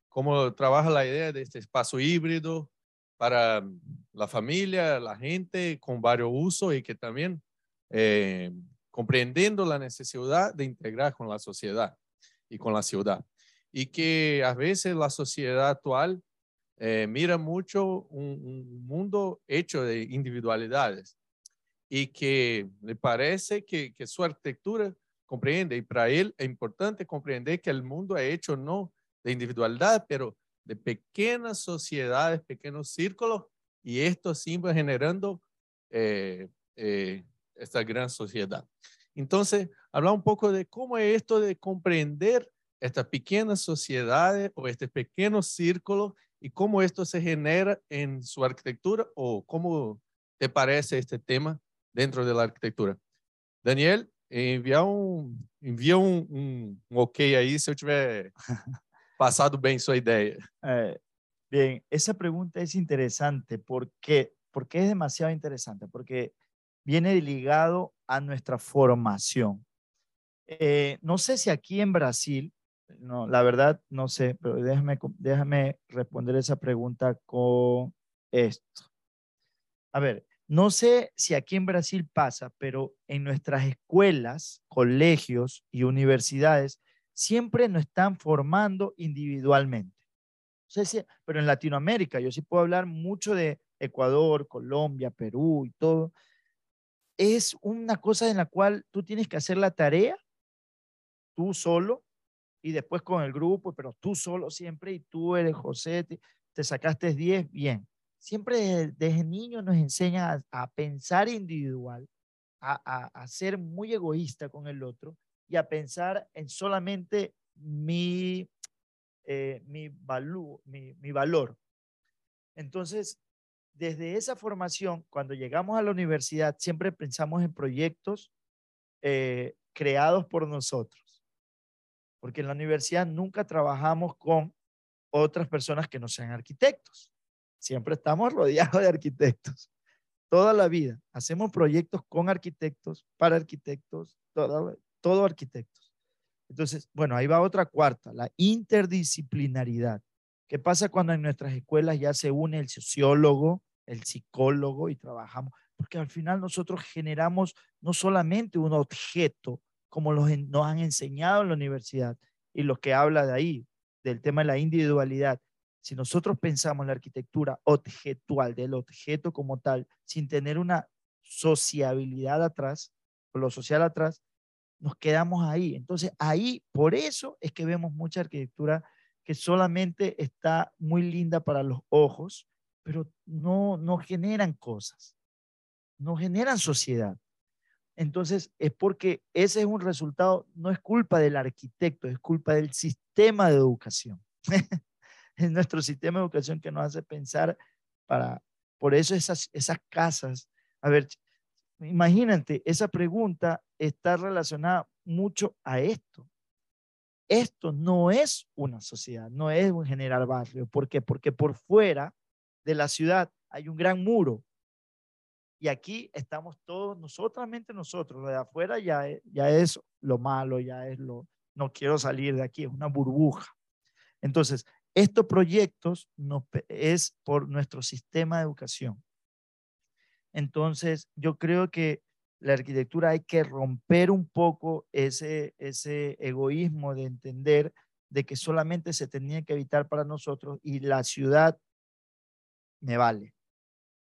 cómo trabaja la idea de este espacio híbrido para la familia, la gente con varios usos y que también eh, comprendiendo la necesidad de integrar con la sociedad y con la ciudad. Y que a veces la sociedad actual eh, mira mucho un, un, mundo hecho de individualidades y que le parece que, que su arquitectura compreende. Y para él es importante comprender que el mundo es hecho no de individualidad, pero de pequeñas sociedades, pequeños círculos, y esto va generando eh, eh, esta gran sociedad. Entonces, hablar un poco de cómo es esto de comprender estas pequeñas sociedades o este pequeño círculo y cómo esto se genera en su arquitectura o cómo te parece este tema dentro de la arquitectura. Daniel, envia um, envia um, um, um ok aí se eu tiver [laughs] pasado bem sua ideia. Eh, bien, esa pregunta es interesante porque, porque es demasiado interesante, porque viene ligado a nuestra formación. Eh, no sé si aquí en Brasil, no, la verdad no sé, pero déjame, déjame responder esa pregunta con esto. A ver, no sé si aquí en Brasil pasa, pero en nuestras escuelas, colegios y universidades siempre nos están formando individualmente. pero en Latinoamérica, yo sí puedo hablar mucho de Ecuador, Colombia, Perú y todo. Es una cosa en la cual tú tienes que hacer la tarea tú solo y después con el grupo, pero tú solo siempre y tú eres José, te, te sacaste 10, bien siempre desde, niño nos enseña a, pensar individual, a, ser muy egoísta con el otro y a pensar en solamente mi, eh, mi, mi, valor. Entonces, desde esa formación, cuando llegamos a la universidad, siempre pensamos en proyectos eh, creados por nosotros, porque en la universidad nunca trabajamos con otras personas que no sean arquitectos. Siempre estamos rodeados de arquitectos. Toda la vida. Hacemos proyectos con arquitectos, para arquitectos, todo, todo arquitectos. Entonces, bueno, ahí va otra cuarta, la interdisciplinaridad. ¿Qué pasa cuando en nuestras escuelas ya se une el sociólogo, el psicólogo y trabajamos? Porque al final nosotros generamos no solamente un objeto, como los, nos han enseñado en la universidad y lo que habla de ahí, del tema de la individualidad, si nosotros pensamos la arquitectura objetual del objeto como tal, sin tener una sociabilidad atrás, o lo social atrás, nos quedamos ahí. Entonces, ahí, por eso es que vemos mucha arquitectura que solamente está muy linda para los ojos, pero no, no generan cosas, no generan sociedad. Entonces, es porque ese es un resultado, no es culpa del arquitecto, es culpa del sistema de educación. [laughs] en nuestro sistema de educación que nos hace pensar para, por eso esas, esas casas, a ver, imagínate, esa pregunta está relacionada mucho a esto. Esto no es una sociedad, no es un general barrio. ¿Por qué? Porque por fuera de la ciudad hay un gran muro. Y aquí estamos todos, nosotros, nosotros, lo de afuera ya es, ya es lo malo, ya es lo, no quiero salir de aquí, es una burbuja. Entonces, estos proyectos no, es por nuestro sistema de educación. Entonces, yo creo que la arquitectura hay que romper un poco ese, ese egoísmo de entender de que solamente se tenía que evitar para nosotros y la ciudad me vale.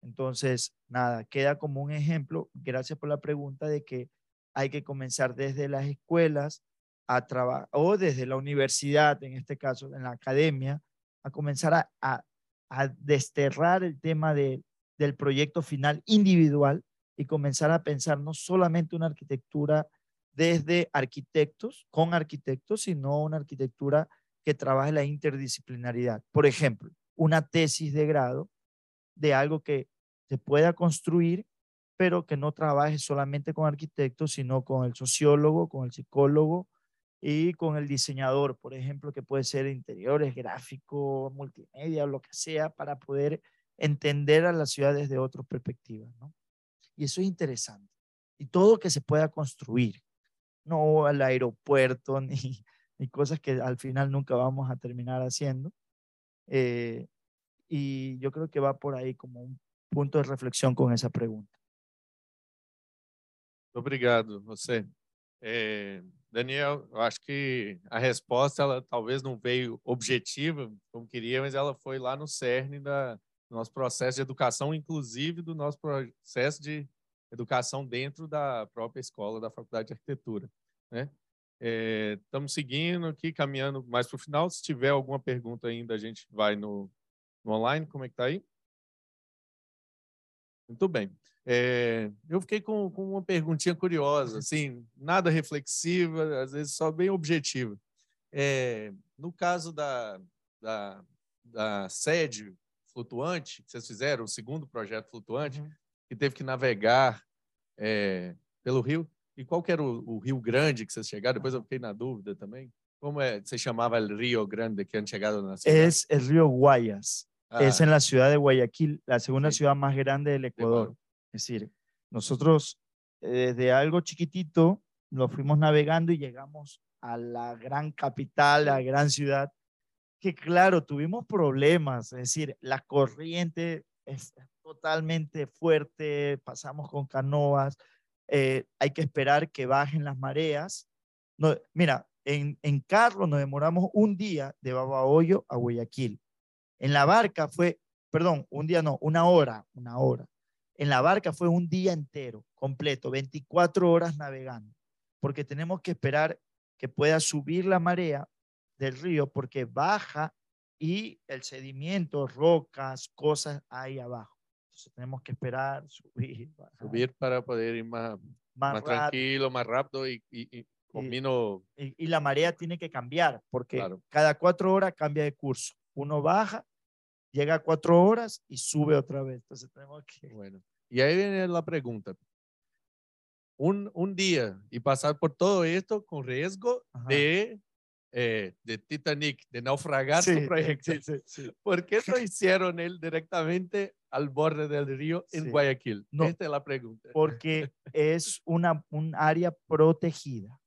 Entonces, nada, queda como un ejemplo, gracias por la pregunta, de que hay que comenzar desde las escuelas a trabajar, o desde la universidad, en este caso, en la academia, a comenzar a, a, a desterrar el tema de, del proyecto final individual y comenzar a pensar no solamente una arquitectura desde arquitectos, con arquitectos, sino una arquitectura que trabaje la interdisciplinaridad. Por ejemplo, una tesis de grado de algo que se pueda construir, pero que no trabaje solamente con arquitectos, sino con el sociólogo, con el psicólogo, y con el diseñador, por ejemplo, que puede ser interiores, gráfico, multimedia o lo que sea, para poder entender a la ciudad desde otra perspectiva. ¿no? Y eso es interesante. Y todo que se pueda construir, no al aeropuerto [laughs] ni, ni cosas que al final nunca vamos a terminar haciendo. Eh, y yo creo que va por ahí como un punto de reflexión con esa pregunta. Obrigado, José. Eh, Daniel, eu acho que a resposta ela talvez não veio objetiva como queria, mas ela foi lá no cerne da, do nosso processo de educação, inclusive do nosso processo de educação dentro da própria escola da Faculdade de Arquitetura, né? É, estamos seguindo aqui, caminhando mais para o final. Se tiver alguma pergunta ainda, a gente vai no, no online. Como é que está aí? Muito bem. É, eu fiquei com, com, uma perguntinha curiosa, assim, nada reflexiva, às vezes só bem objetiva. É, no caso da, da, da, sede flutuante que vocês fizeram, o segundo projeto flutuante, uhum. que teve que navegar é, pelo rio, e qual era o, o, rio grande que vocês chegaram? Depois eu fiquei na dúvida também. Como é, se chamava o Rio Grande que han chegado na cidade? É o Rio Guayas. Ah. Es en la ciudad de Guayaquil, la segunda sí. ciudad más grande del Ecuador. Es decir, nosotros eh, desde algo chiquitito lo fuimos navegando y llegamos a la gran capital, a la gran ciudad, que claro, tuvimos problemas, es decir, la corriente es totalmente fuerte, pasamos con canoas, eh, hay que esperar que bajen las mareas. No, mira, en, en carro nos demoramos un día de Babahoyo a Guayaquil. En la barca fue, perdón, un día no, una hora, una hora. En la barca fue un día entero, completo, 24 horas navegando, porque tenemos que esperar que pueda subir la marea del río porque baja y el sedimento, rocas, cosas ahí abajo. Entonces tenemos que esperar, subir. Subir para poder ir más, más, tranquilo, más rápido y, y, y, y, la marea tiene que cambiar porque cada cuatro horas cambia de curso. Uno baja llega a cuatro horas y sube otra vez. Entonces tenemos que... Bueno, y ahí viene la pregunta. Un, un día y pasar por todo esto con riesgo de, eh, de Titanic, de naufragar su [laughs] proyecto. Sí, sí, ¿Por qué no hicieron él directamente al borde del río en Guayaquil? No, Esta es la pregunta. Porque [laughs] es una, un área protegida.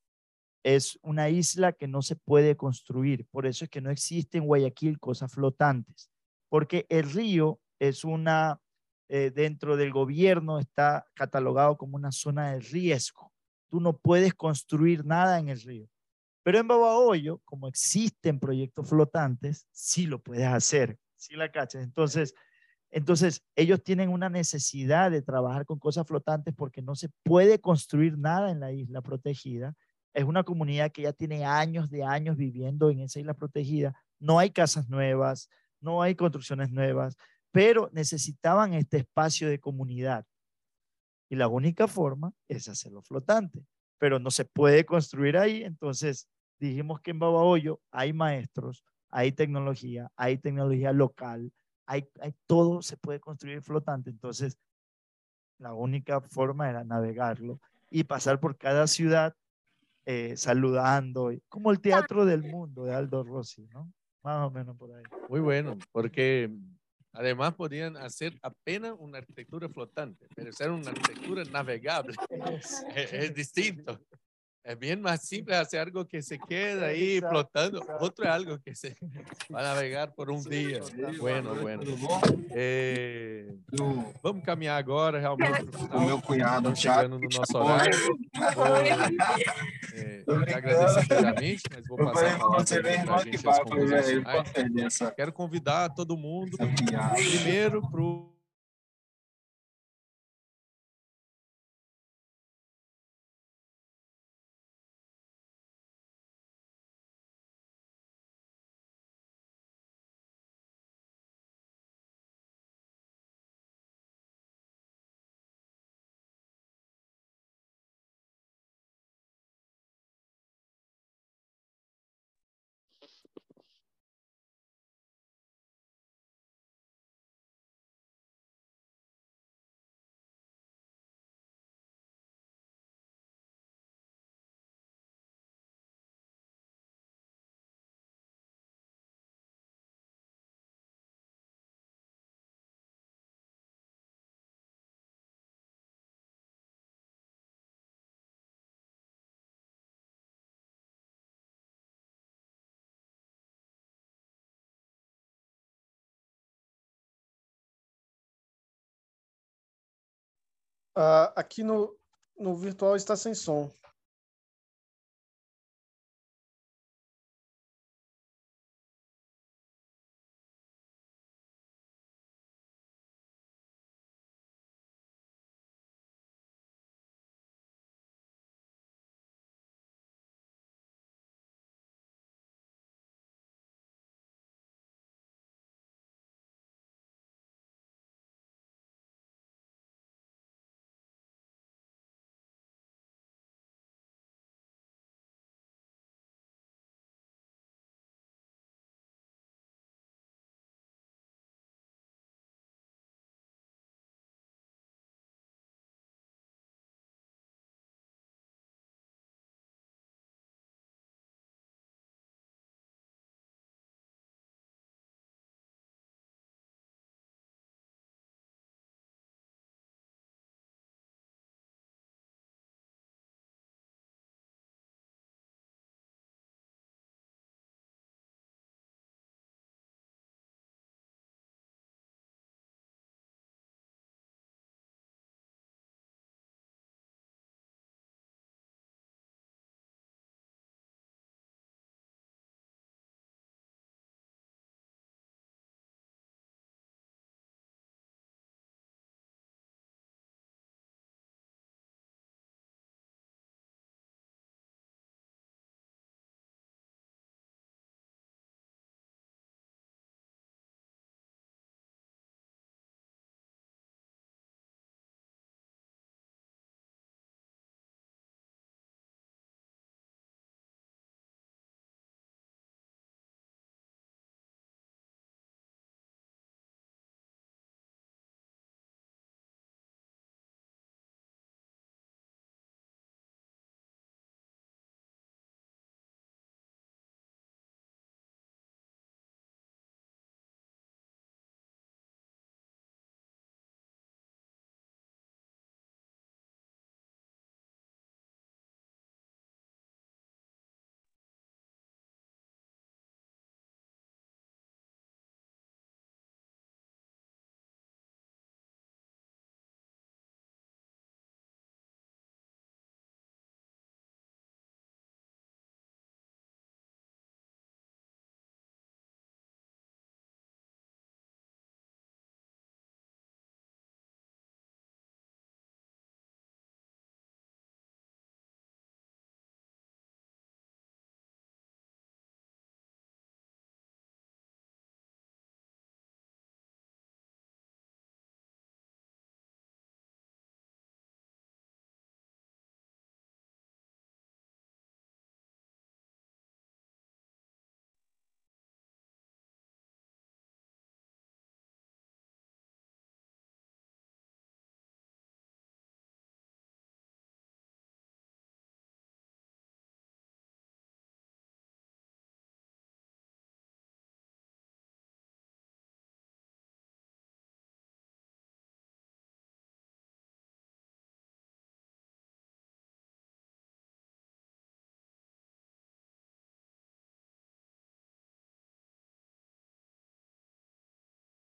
Es una isla que no se puede construir. Por eso es que no existe en Guayaquil cosas flotantes porque el río es una, eh, dentro del gobierno está catalogado como una zona de riesgo. Tú no puedes construir nada en el río. Pero en Babahoyo, como existen proyectos flotantes, sí lo puedes hacer, sí la cachas. Entonces, entonces, ellos tienen una necesidad de trabajar con cosas flotantes porque no se puede construir nada en la isla protegida. Es una comunidad que ya tiene años de años viviendo en esa isla protegida. No hay casas nuevas, no hay construcciones nuevas, pero necesitaban este espacio de comunidad. Y la única forma es hacerlo flotante, pero no se puede construir ahí. Entonces dijimos que en Babahoyo hay maestros, hay tecnología, hay tecnología local, hay, todo se puede construir flotante. Entonces la única forma era navegarlo y pasar por cada ciudad eh, saludando, como el teatro del mundo de Aldo Rossi, ¿no? Más o menos por ahí. Muy bueno, porque además podían hacer apenas una arquitectura flotante, pero ser una arquitectura navegable es [laughs] distinto. Es bien más simple hacer algo que se [laughs] queda ahí flotando, otro es algo que se [laughs] va a navegar por um dia. Bueno, bueno. É, vamos caminhar agora realmente o meu cunhado, chegando no nosso horário. Vou [laughs] é, agradecer primeiramente, mas vou passar a. Quero convidar todo mundo primeiro para o Uh, aqui no, no virtual está sem som.